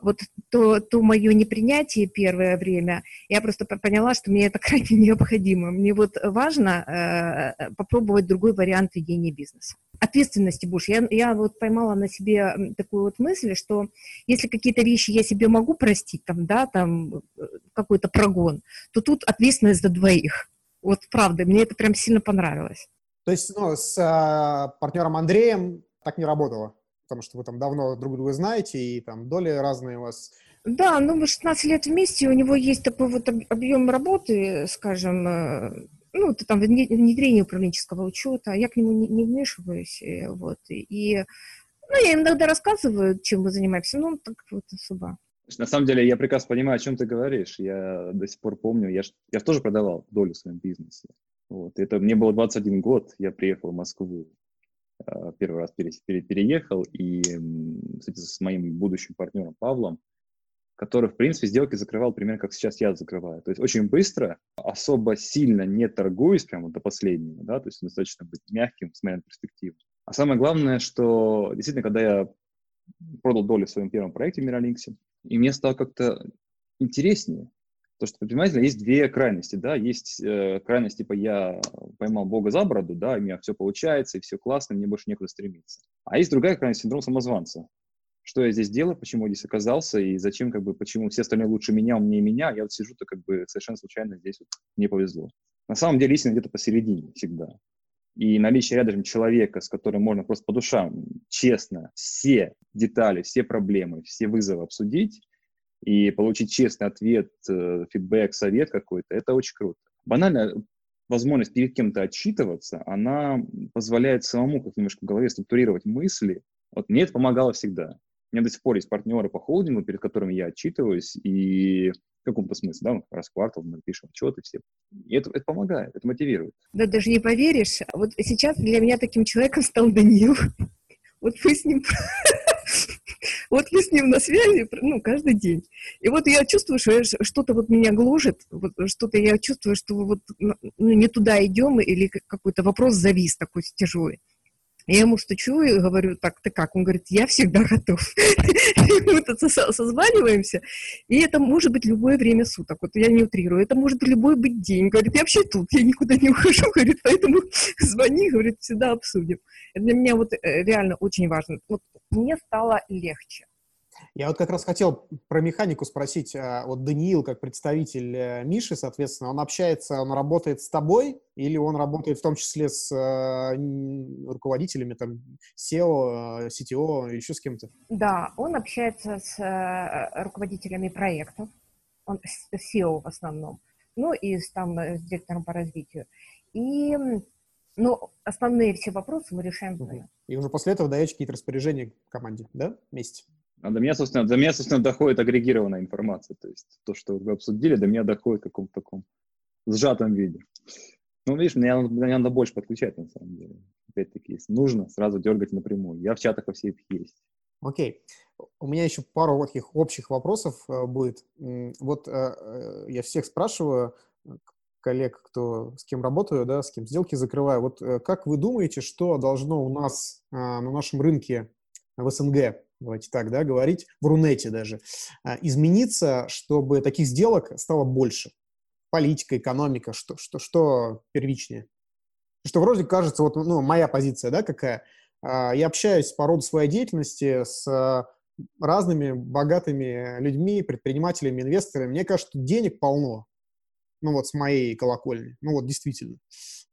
Speaker 2: вот то, то мое непринятие первое время, я просто поняла, что мне это крайне необходимо. Мне вот важно э, попробовать другой вариант ведения бизнеса. Ответственности больше. Я, я вот поймала на себе такую вот мысль, что если какие-то вещи я себе могу простить, там, да, там, э, какой-то прогон, то тут ответственность за двоих. Вот правда, мне это прям сильно понравилось.
Speaker 4: То есть, ну, с э, партнером Андреем так не работало? потому что вы там давно друг друга знаете, и там доли разные у вас.
Speaker 2: Да, ну мы 16 лет вместе, у него есть такой вот объем работы, скажем, э, ну, это там внедрение управленческого учета, я к нему не, не вмешиваюсь, э, вот, и Ну, я иногда рассказываю, чем мы занимаемся, но так вот особо.
Speaker 1: На самом деле, я прекрасно понимаю, о чем ты говоришь. Я до сих пор помню, я, я тоже продавал долю в своем бизнесе. Вот. Это мне было 21 год, я приехал в Москву, а, первый раз пере, пере, переехал, и, кстати, с моим будущим партнером Павлом, который, в принципе, сделки закрывал примерно как сейчас я закрываю. То есть очень быстро, особо сильно не торгуюсь прямо до последнего, да, то есть достаточно быть мягким, смотря на перспективу. А самое главное, что действительно, когда я продал долю в своем первом проекте в Миралинксе, и мне стало как-то интереснее. То, что, понимаете, есть две крайности, да, есть э, крайность, типа, я поймал Бога за бороду, да, и у меня все получается, и все классно, мне больше некуда стремиться. А есть другая крайность, синдром самозванца. Что я здесь делаю, почему я здесь оказался, и зачем, как бы, почему все остальные лучше меня, умнее меня, я вот сижу-то, как бы, совершенно случайно здесь вот мне повезло. На самом деле истина где-то посередине всегда. И наличие рядом человека, с которым можно просто по душам, честно, все детали, все проблемы, все вызовы обсудить и получить честный ответ, э, фидбэк, совет какой-то, это очень круто. Банально возможность перед кем-то отчитываться, она позволяет самому как немножко в голове структурировать мысли. Вот мне это помогало всегда. У меня до сих пор есть партнеры по холдингу, перед которыми я отчитываюсь, и в каком-то смысле, да, раз в квартал мы пишем отчеты все. И это, это помогает, это мотивирует.
Speaker 2: Да, даже не поверишь, вот сейчас для меня таким человеком стал Даниил. Вот мы с ним вот мы с ним на связи, ну, каждый день. И вот я чувствую, что что-то вот меня гложет, вот что-то я чувствую, что вот ну, не туда идем, или какой-то вопрос завис такой тяжелый. Я ему стучу и говорю, так, ты как? Он говорит, я всегда готов. Мы тут созваниваемся, и это может быть любое время суток. Вот я не утрирую, это может быть любой быть день. Говорит, я вообще тут, я никуда не ухожу, говорит, поэтому звони, говорит, всегда обсудим. Для меня вот э, реально очень важно. Вот мне стало легче.
Speaker 4: Я вот как раз хотел про механику спросить. А, вот Даниил, как представитель э, Миши, соответственно, он общается, он работает с тобой или он работает в том числе с э, руководителями, там, SEO, CTO или еще с кем-то?
Speaker 2: Да, он общается с э, руководителями проектов, он с SEO в основном, ну и с, там, с директором по развитию. И ну, основные все вопросы мы решаем вдвоем.
Speaker 4: И уже после этого даете какие-то распоряжения команде, да, вместе?
Speaker 1: А до меня, собственно, до меня, собственно, доходит агрегированная информация. То есть то, что вы обсудили, до меня доходит в каком-то таком сжатом виде. Ну, видишь, мне, мне надо больше подключать, на самом деле. Опять-таки, если нужно, сразу дергать напрямую. Я в чатах во всех есть.
Speaker 4: Окей. У меня еще пару таких общих вопросов э, будет. Вот э, э, я всех спрашиваю, коллег, кто с кем работаю, да, с кем сделки закрываю. Вот как вы думаете, что должно у нас на нашем рынке в СНГ давайте так, да, говорить, в Рунете даже, а, измениться, чтобы таких сделок стало больше? Политика, экономика, что, что, что первичнее? Что вроде кажется, вот, ну, моя позиция, да, какая? А, я общаюсь по роду своей деятельности с разными богатыми людьми, предпринимателями, инвесторами. Мне кажется, денег полно. Ну вот с моей колокольни. Ну вот действительно.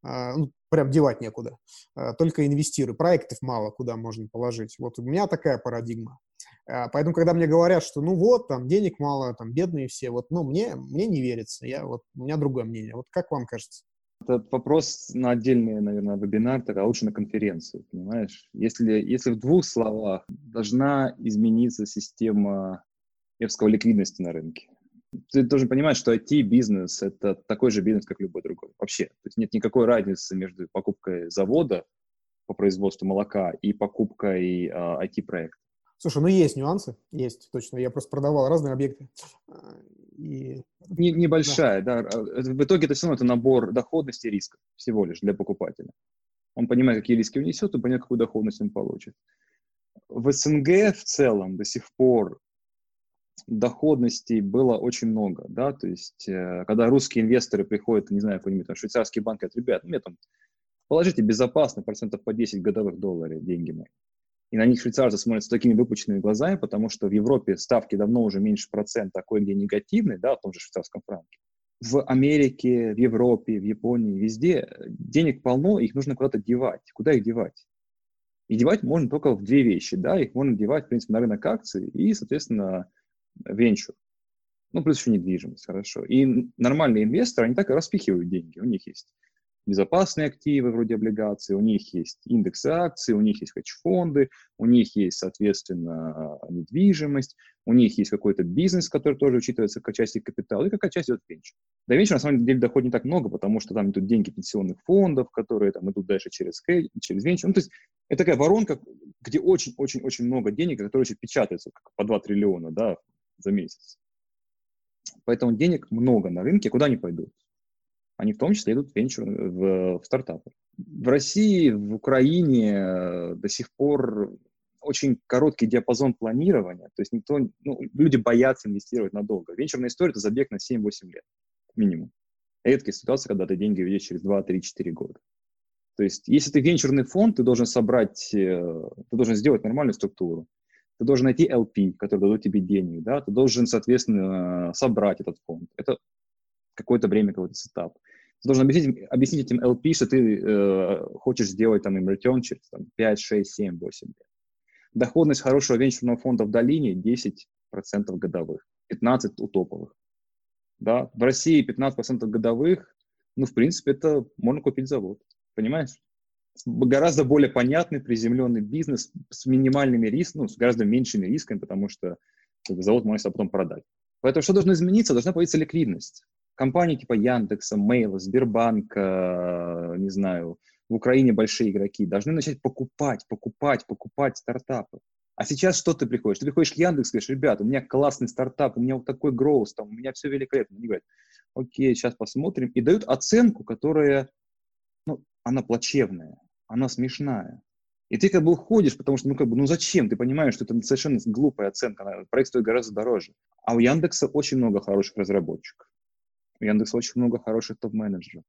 Speaker 4: А, ну, прям девать некуда. А, только инвестируй. Проектов мало, куда можно положить. Вот у меня такая парадигма. А, поэтому, когда мне говорят, что ну вот, там денег мало, там бедные все, вот, ну, мне, мне не верится. Я, вот, у меня другое мнение. Вот как вам кажется?
Speaker 1: Это вопрос на отдельный, наверное, вебинар, а лучше на конференцию, понимаешь? Если, если в двух словах должна измениться система, сказал, ликвидности на рынке ты должен понимать, что IT-бизнес — это такой же бизнес, как любой другой. Вообще. То есть нет никакой разницы между покупкой завода по производству молока и покупкой а, IT-проекта.
Speaker 4: Слушай, ну есть нюансы, есть, точно. Я просто продавал разные объекты. А,
Speaker 1: и... Не, небольшая, да. да. В итоге это все равно это набор доходности и риска всего лишь для покупателя. Он понимает, какие риски унесет, и понимает, какую доходность он получит. В СНГ в целом до сих пор доходностей было очень много, да, то есть, э, когда русские инвесторы приходят, не знаю, какой-нибудь там швейцарский банк, говорят, ребят, ну, мне там, положите безопасно процентов по 10 годовых долларов деньги мои. И на них швейцарцы смотрят с такими выпученными глазами, потому что в Европе ставки давно уже меньше процента, а кое-где негативные, да, в том же швейцарском франке. В Америке, в Европе, в Японии, везде денег полно, их нужно куда-то девать. Куда их девать? И девать можно только в две вещи, да, их можно девать, в принципе, на рынок акций и, соответственно, венчур. Ну, плюс еще недвижимость, хорошо. И нормальные инвесторы, они так и распихивают деньги. У них есть безопасные активы вроде облигаций, у них есть индексы акций, у них есть хедж-фонды, у них есть, соответственно, недвижимость, у них есть какой-то бизнес, который тоже учитывается как часть капитала, и какая часть идет венчур. До венчура, на самом деле, доходит не так много, потому что там идут деньги пенсионных фондов, которые там идут дальше через, через венчур. Ну, то есть это такая воронка, где очень-очень-очень много денег, которые еще печатаются как по 2 триллиона да, за месяц. Поэтому денег много на рынке. Куда они пойдут? они в том числе идут в венчур, в, в стартапы. В России, в Украине э, до сих пор очень короткий диапазон планирования, то есть никто, ну, люди боятся инвестировать надолго. Венчурная история – это забег на 7-8 лет минимум. Редкая ситуация, когда ты деньги видишь через 2, 3, 4 года. То есть если ты венчурный фонд, ты должен собрать, э, ты должен сделать нормальную структуру, ты должен найти LP, который дадут тебе денег, да, ты должен, соответственно, собрать этот фонд. Это какое-то время, какой-то сетап. Ты должен объяснить, объяснить этим LP, что ты э, хочешь сделать там им return через там, 5, 6, 7, 8 лет. Доходность хорошего венчурного фонда в долине 10% годовых, 15% у топовых. Да? В России 15% годовых, ну, в принципе, это можно купить завод. Понимаешь? Гораздо более понятный, приземленный бизнес с минимальными рисками, ну, с гораздо меньшими рисками, потому что завод можно потом продать. Поэтому что должно измениться? Должна появиться ликвидность компании типа Яндекса, Мейла, Сбербанка, не знаю, в Украине большие игроки должны начать покупать, покупать, покупать стартапы. А сейчас что ты приходишь? Ты приходишь к Яндексу, говоришь, ребята, у меня классный стартап, у меня вот такой гроус, там, у меня все великолепно. Они говорят, окей, сейчас посмотрим. И дают оценку, которая, ну, она плачевная, она смешная. И ты как бы уходишь, потому что, ну, как бы, ну зачем? Ты понимаешь, что это совершенно глупая оценка, проект стоит гораздо дороже. А у Яндекса очень много хороших разработчиков. У Яндекса очень много хороших топ-менеджеров.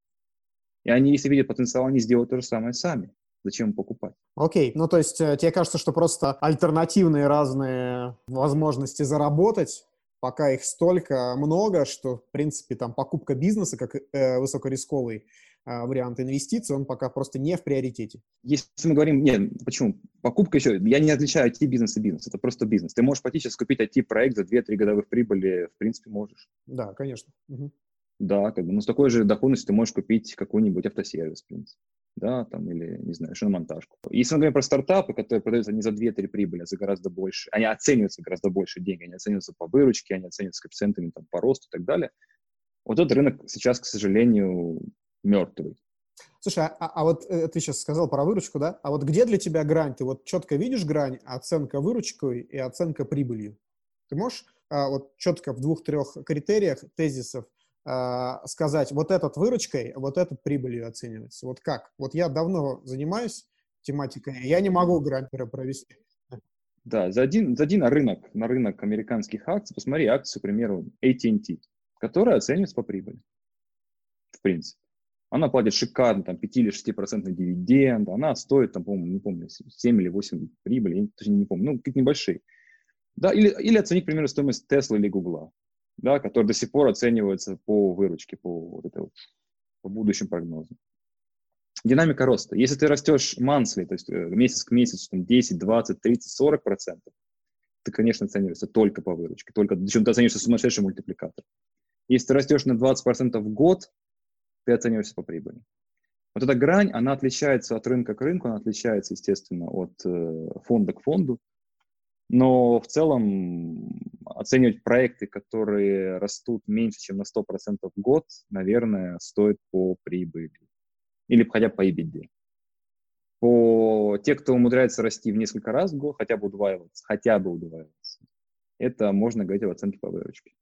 Speaker 1: И они, если видят потенциал, они сделают то же самое сами. Зачем покупать?
Speaker 4: Окей, okay. ну то есть э, тебе кажется, что просто альтернативные разные возможности заработать, пока их столько много, что, в принципе, там покупка бизнеса как э, высокорисковый вариант инвестиций, он пока просто не в приоритете.
Speaker 1: Если мы говорим, нет, почему? Покупка еще, я не отличаю IT-бизнес и бизнес, это просто бизнес. Ты можешь пойти сейчас купить IT-проект за 2-3 годовых прибыли, в принципе, можешь.
Speaker 4: Да, конечно. Угу.
Speaker 1: Да, как бы, ну, с такой же доходностью ты можешь купить какой-нибудь автосервис, в принципе. Да, там, или, не знаю, шиномонтажку. Если мы говорим про стартапы, которые продаются не за 2-3 прибыли, а за гораздо больше, они оцениваются гораздо больше денег, они оцениваются по выручке, они оцениваются коэффициентами там, по росту и так далее. Вот этот рынок сейчас, к сожалению, мертвый.
Speaker 4: Слушай, а, а вот э, ты сейчас сказал про выручку, да? А вот где для тебя грань? Ты вот четко видишь грань оценка выручкой и оценка прибылью? Ты можешь а, вот четко в двух-трех критериях, тезисов а, сказать, вот этот выручкой, вот этот прибылью оценивается. Вот как? Вот я давно занимаюсь тематикой, я не могу грантера провести.
Speaker 1: Да, зайди, зайди на рынок, на рынок американских акций, посмотри акцию, к примеру, AT&T, которая оценивается по прибыли, в принципе. Она платит шикарно, там, 5 или 6 процентный дивиденд, она стоит, там, по-моему, не помню, 7 или 8 прибыли, я точнее не помню, ну, какие-то небольшие. Да, или, или оценить, к примеру, стоимость Tesla или Google да, которые до сих пор оцениваются по выручке, по, вот этой вот, по будущим прогнозам. Динамика роста. Если ты растешь monthly, то есть э, месяц к месяцу, там 10, 20, 30, 40 процентов, ты, конечно, оцениваешься только по выручке, только, причем ты оцениваешься сумасшедший мультипликатор. Если ты растешь на 20 процентов в год, ты оцениваешься по прибыли. Вот эта грань, она отличается от рынка к рынку, она отличается, естественно, от э, фонда к фонду. Но в целом оценивать проекты, которые растут меньше, чем на 100% в год, наверное, стоит по прибыли. Или хотя бы по EBITDA. По те, кто умудряется расти в несколько раз в год, хотя бы удваиваться, хотя бы удваиваться, это можно говорить об оценке по выручке.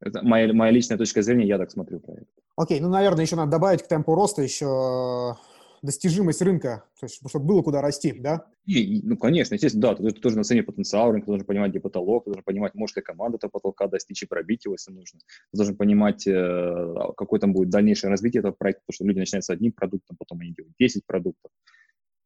Speaker 1: Это моя, моя личная точка зрения, я так смотрю проект.
Speaker 4: Окей, ну, наверное, еще надо добавить к темпу роста еще достижимость рынка, то есть, чтобы было куда расти, да?
Speaker 1: И, ну, конечно, естественно, да, ты, ты должен оценить потенциал рынка, ты должен понимать, где потолок, ты должен понимать, может ли команда этого потолка достичь и пробить его, если нужно. Ты должен понимать, э, какое там будет дальнейшее развитие этого проекта, потому что люди начинают с одним продуктом, потом они делают 10 продуктов.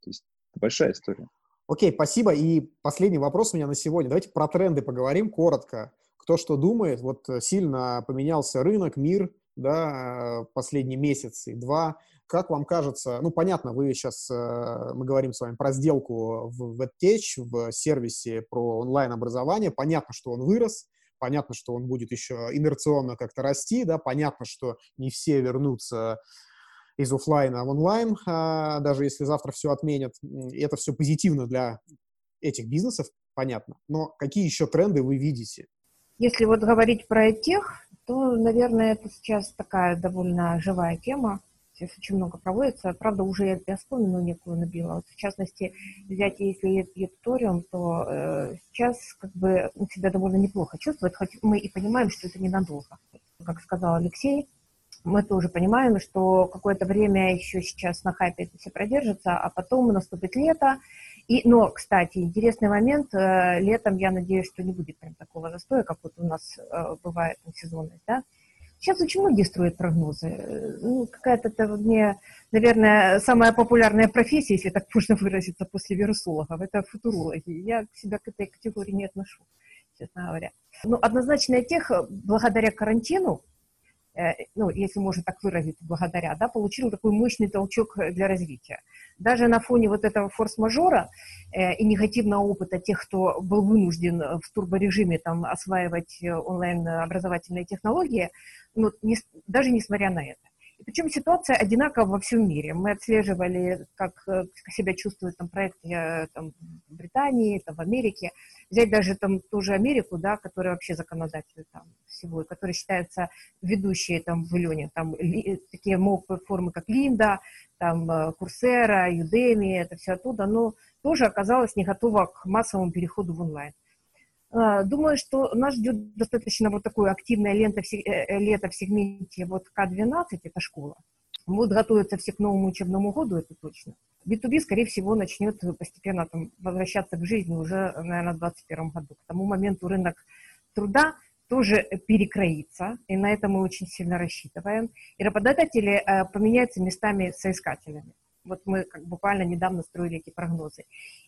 Speaker 1: То есть большая история.
Speaker 4: Окей, спасибо. И последний вопрос у меня на сегодня. Давайте про тренды поговорим коротко. Кто что думает, вот сильно поменялся рынок, мир, да, последний месяц и два. Как вам кажется, ну, понятно, вы сейчас, э, мы говорим с вами про сделку в WebTech, в сервисе про онлайн-образование. Понятно, что он вырос, понятно, что он будет еще инерционно как-то расти, да, понятно, что не все вернутся из офлайна в онлайн, а, даже если завтра все отменят. И это все позитивно для этих бизнесов, понятно. Но какие еще тренды вы видите?
Speaker 2: Если вот говорить про тех, то, наверное, это сейчас такая довольно живая тема. Сейчас очень много проводится. Правда, уже я, я вспомнила некую набила. Вот, в частности, взять, если Епториум, то э, сейчас как бы себя довольно неплохо чувствует, хоть мы и понимаем, что это ненадолго. Как сказал Алексей, мы тоже понимаем, что какое-то время еще сейчас на хайпе это все продержится, а потом наступит лето. И, но, кстати, интересный момент, э, летом я надеюсь, что не будет прям такого застоя, как вот у нас э, бывает на сезонность, да. Сейчас очень многие строят прогнозы. Э, ну, какая-то это мне, наверное, самая популярная профессия, если так можно выразиться, после вирусологов, это футурологи. Я себя к этой категории не отношу, честно говоря. Ну, однозначно тех, благодаря карантину, ну, если можно так выразиться, благодаря, да, получил такой мощный толчок для развития. Даже на фоне вот этого форс-мажора э, и негативного опыта тех, кто был вынужден в турборежиме там осваивать э, онлайн-образовательные технологии, ну, не, даже несмотря на это. Причем ситуация одинакова во всем мире. Мы отслеживали, как себя чувствуют там проекты там, в Британии, там, в Америке. Взять даже там ту же Америку, да, которая вообще законодатель там всего, и которая считается ведущей там в Лене. Там ли, такие формы, как Линда, там Курсера, Юдеми, это все оттуда, но тоже оказалась не готова к массовому переходу в онлайн. Думаю, что нас ждет достаточно вот такое активное э, э, лето в сегменте вот К-12, это школа. Будут готовиться все к новому учебному году, это точно. B2B, скорее всего, начнет постепенно там, возвращаться к жизни уже, наверное, в 2021 году. К тому моменту рынок труда тоже перекроится, и на это мы очень сильно рассчитываем. И работодатели э, поменяются местами соискателями. Вот мы как буквально недавно строили эти прогнозы.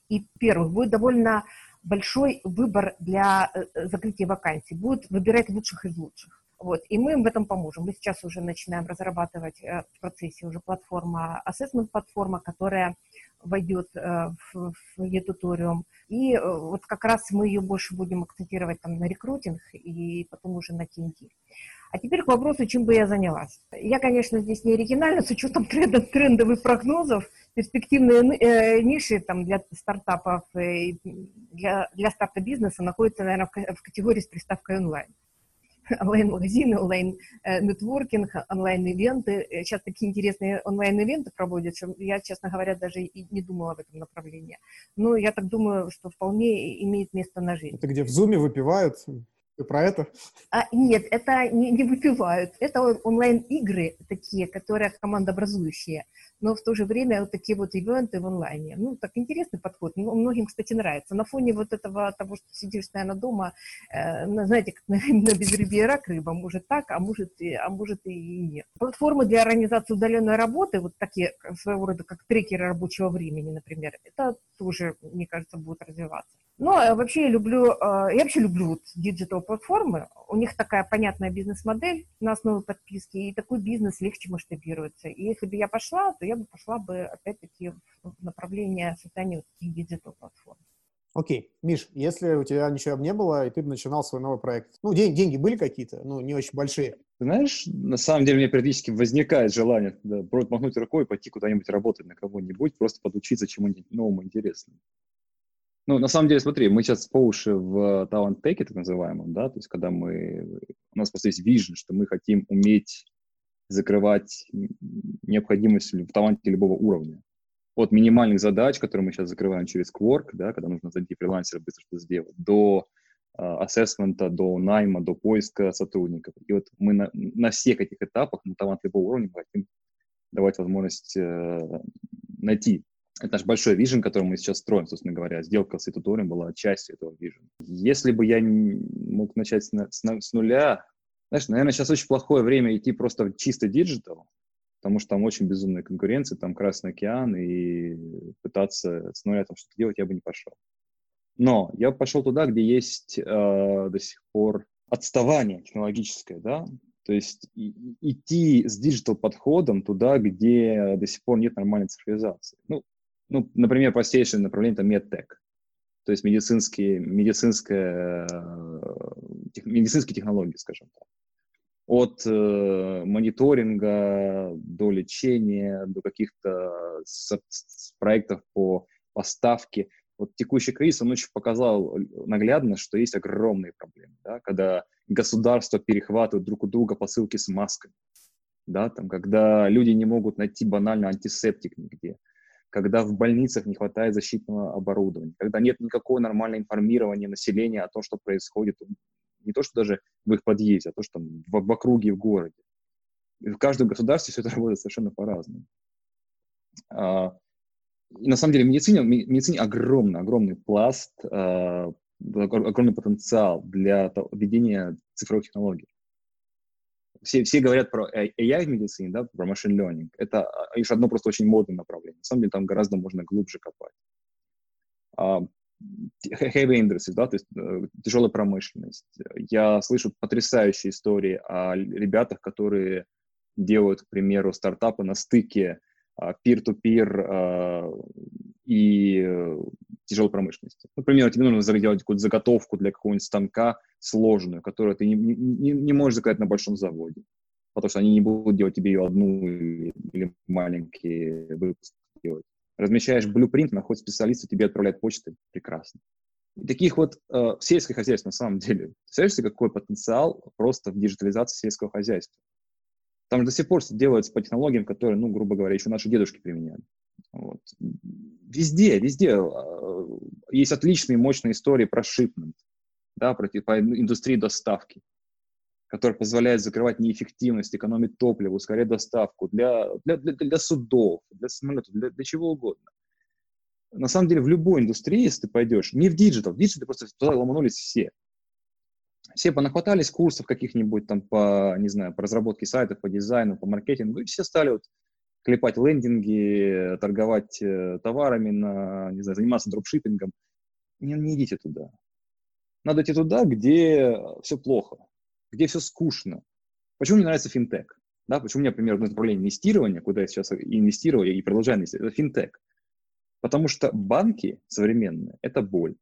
Speaker 2: И, первых, будет довольно большой выбор для э, э, закрытия вакансий. Будут выбирать лучших из лучших. Вот, и мы им в этом поможем. Мы сейчас уже начинаем разрабатывать э, в процессе уже платформа, assessment платформа, которая войдет в, в e И вот как раз мы ее больше будем акцентировать там на рекрутинг и потом уже на TNT. А теперь к вопросу, чем бы я занялась. Я, конечно, здесь не оригинальна, с учетом трендов, трендовых прогнозов, перспективные э, ниши там, для стартапов, э, для, для старта бизнеса находятся, наверное, в, категории с приставкой онлайн. Онлайн-магазины, онлайн-нетворкинг, онлайн-ивенты. Сейчас такие интересные онлайн-ивенты проводят, что я, честно говоря, даже и не думала в этом направлении. Но я так думаю, что вполне имеет место на жизнь.
Speaker 4: Это где в Зуме выпивают ты про это?
Speaker 2: А, нет, это не, не выпивают. Это онлайн-игры такие, которые командообразующие, но в то же время вот такие вот ивенты в онлайне. Ну, так интересный подход. Ну, многим, кстати, нравится. На фоне вот этого того, что сидишь, наверное, дома, э, знаете, как на, на безрыбье рак рыба, может так, а может, и, а может и нет. Платформы для организации удаленной работы, вот такие своего рода, как трекеры рабочего времени, например, это тоже, мне кажется, будет развиваться. Но э, вообще я люблю, э, я вообще люблю вот digital-платформы. У них такая понятная бизнес-модель на основе подписки, и такой бизнес легче масштабируется. И если бы я пошла, то я бы пошла бы опять-таки в направление создания вот таких digital-платформ.
Speaker 4: Окей. Миш, если у тебя ничего не было, и ты бы начинал свой новый проект, ну, день, деньги были какие-то, ну, не очень большие?
Speaker 1: Знаешь, на самом деле у меня периодически возникает желание да, махнуть рукой и пойти куда-нибудь работать на кого-нибудь, просто подучиться чему-нибудь новому интересному. Ну, на самом деле, смотри, мы сейчас по уши в талант-теке, так называемом, да, то есть когда мы, у нас просто есть вижен, что мы хотим уметь закрывать необходимость в таланте любого уровня. От минимальных задач, которые мы сейчас закрываем через Kwork, да, когда нужно зайти фрилансера быстро что-то сделать, до assessment а, до найма, до поиска сотрудников. И вот мы на, на всех этих этапах, на талант любого уровня, мы хотим давать возможность э, найти это наш большой vision, который мы сейчас строим, собственно говоря. Сделка с eTutorium была частью этого vision а. Если бы я мог начать с, с, с нуля, знаешь, наверное, сейчас очень плохое время идти просто в чисто digital, потому что там очень безумная конкуренция, там Красный океан, и пытаться с нуля там что-то делать я бы не пошел. Но я пошел туда, где есть э, до сих пор отставание технологическое, да, то есть и, идти с digital подходом туда, где до сих пор нет нормальной цифровизации. Ну, ну, например, простейшее направление – это medtech, то есть медицинские, медицинская, tech, медицинские технологии, скажем так. От э, мониторинга до лечения, до каких-то проектов по поставке. Вот текущий кризис, он очень показал наглядно, что есть огромные проблемы, да, когда государства перехватывают друг у друга посылки с масками, да, там, когда люди не могут найти банально антисептик нигде, когда в больницах не хватает защитного оборудования, когда нет никакого нормального информирования населения о том, что происходит, не то, что даже в их подъезде, а то, что в, в округе, в городе. И в каждом государстве все это работает совершенно по-разному. А, и на самом деле в медицине, в медицине огромный, огромный пласт, а, огромный потенциал для введения цифровых технологий все, все говорят про AI в медицине, да, про machine learning. Это а, лишь одно просто очень модное направление. На самом деле там гораздо можно глубже копать. Uh, heavy industries, да, то есть uh, тяжелая промышленность. Я слышу потрясающие истории о ребятах, которые делают, к примеру, стартапы на стыке peer-to-peer и тяжелой промышленности. Например, тебе нужно сделать какую-то заготовку для какого-нибудь станка сложную, которую ты не, не, не можешь заказать на большом заводе, потому что они не будут делать тебе ее одну или, или маленький выпуск делать. Размещаешь блюпринт, находит специалиста, тебе отправляет почты, прекрасно. И таких вот э, сельское хозяйство на самом деле. Представляешь себе, какой потенциал просто в диджитализации сельского хозяйства? Там до сих пор делается по технологиям, которые, ну, грубо говоря, еще наши дедушки применяли. Вот. Везде, везде э, есть отличные, мощные истории про шипмент, да, про, по индустрии доставки, которая позволяет закрывать неэффективность, экономить топливо, ускорять доставку для, для, для, для судов, для самолетов, для, для чего угодно. На самом деле в любой индустрии, если ты пойдешь, не в digital, в digital просто туда ломанулись все. Все понахватались курсов каких-нибудь там по, не знаю, по разработке сайтов, по дизайну, по маркетингу, и все стали вот клепать лендинги, торговать э, товарами, на, не знаю, заниматься дропшиппингом. Не, не идите туда. Надо идти туда, где все плохо, где все скучно. Почему мне нравится финтех? Да, почему у меня, например, направление инвестирования, куда я сейчас инвестировал и продолжаю инвестировать, это финтех. Потому что банки современные – это боль.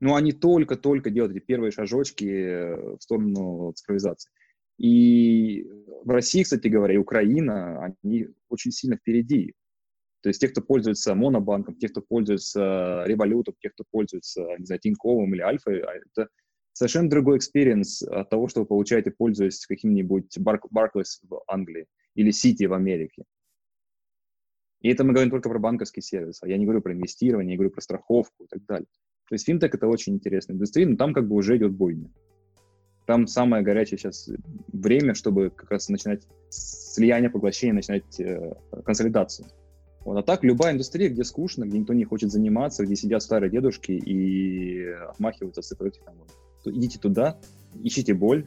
Speaker 1: Но они только-только делают эти первые шажочки в сторону цифровизации. И в России, кстати говоря, и Украина, они очень сильно впереди. То есть те, кто пользуется монобанком, те, кто пользуется револютом, те, кто пользуется, не знаю, Тиньковым или Альфой, а это совершенно другой experience от того, что вы получаете, пользуясь каким-нибудь Barclays в Англии или City в Америке. И это мы говорим только про банковский сервис, а я не говорю про инвестирование, я говорю про страховку и так далее. То есть финтех — это очень интересная индустрия, но там как бы уже идет бойня. Там самое горячее сейчас время, чтобы как раз начинать слияние, поглощение, начинать э, консолидацию. Вот. А так любая индустрия, где скучно, где никто не хочет заниматься, где сидят старые дедушки и отмахиваются технологий, то идите туда, ищите боль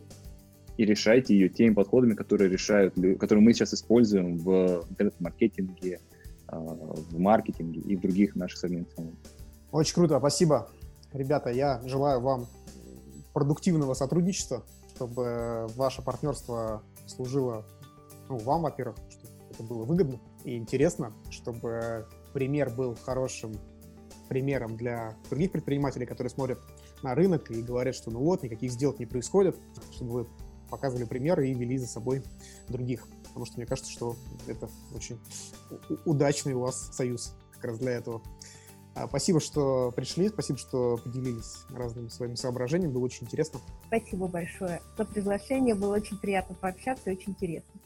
Speaker 1: и решайте ее теми подходами, которые решают, которые мы сейчас используем в интернет-маркетинге, а, в маркетинге и в других наших современных.
Speaker 4: Очень круто, спасибо. Ребята, я желаю вам продуктивного сотрудничества, чтобы ваше партнерство служило ну, вам, во-первых, чтобы это было выгодно и интересно, чтобы пример был хорошим примером для других предпринимателей, которые смотрят на рынок и говорят, что ну вот, никаких сделок не происходит, чтобы вы показывали примеры и вели за собой других. Потому что мне кажется, что это очень удачный у вас союз как раз для этого. А, спасибо, что пришли, спасибо, что поделились разными своими соображениями, было очень интересно.
Speaker 2: Спасибо большое за приглашение, было очень приятно пообщаться очень интересно.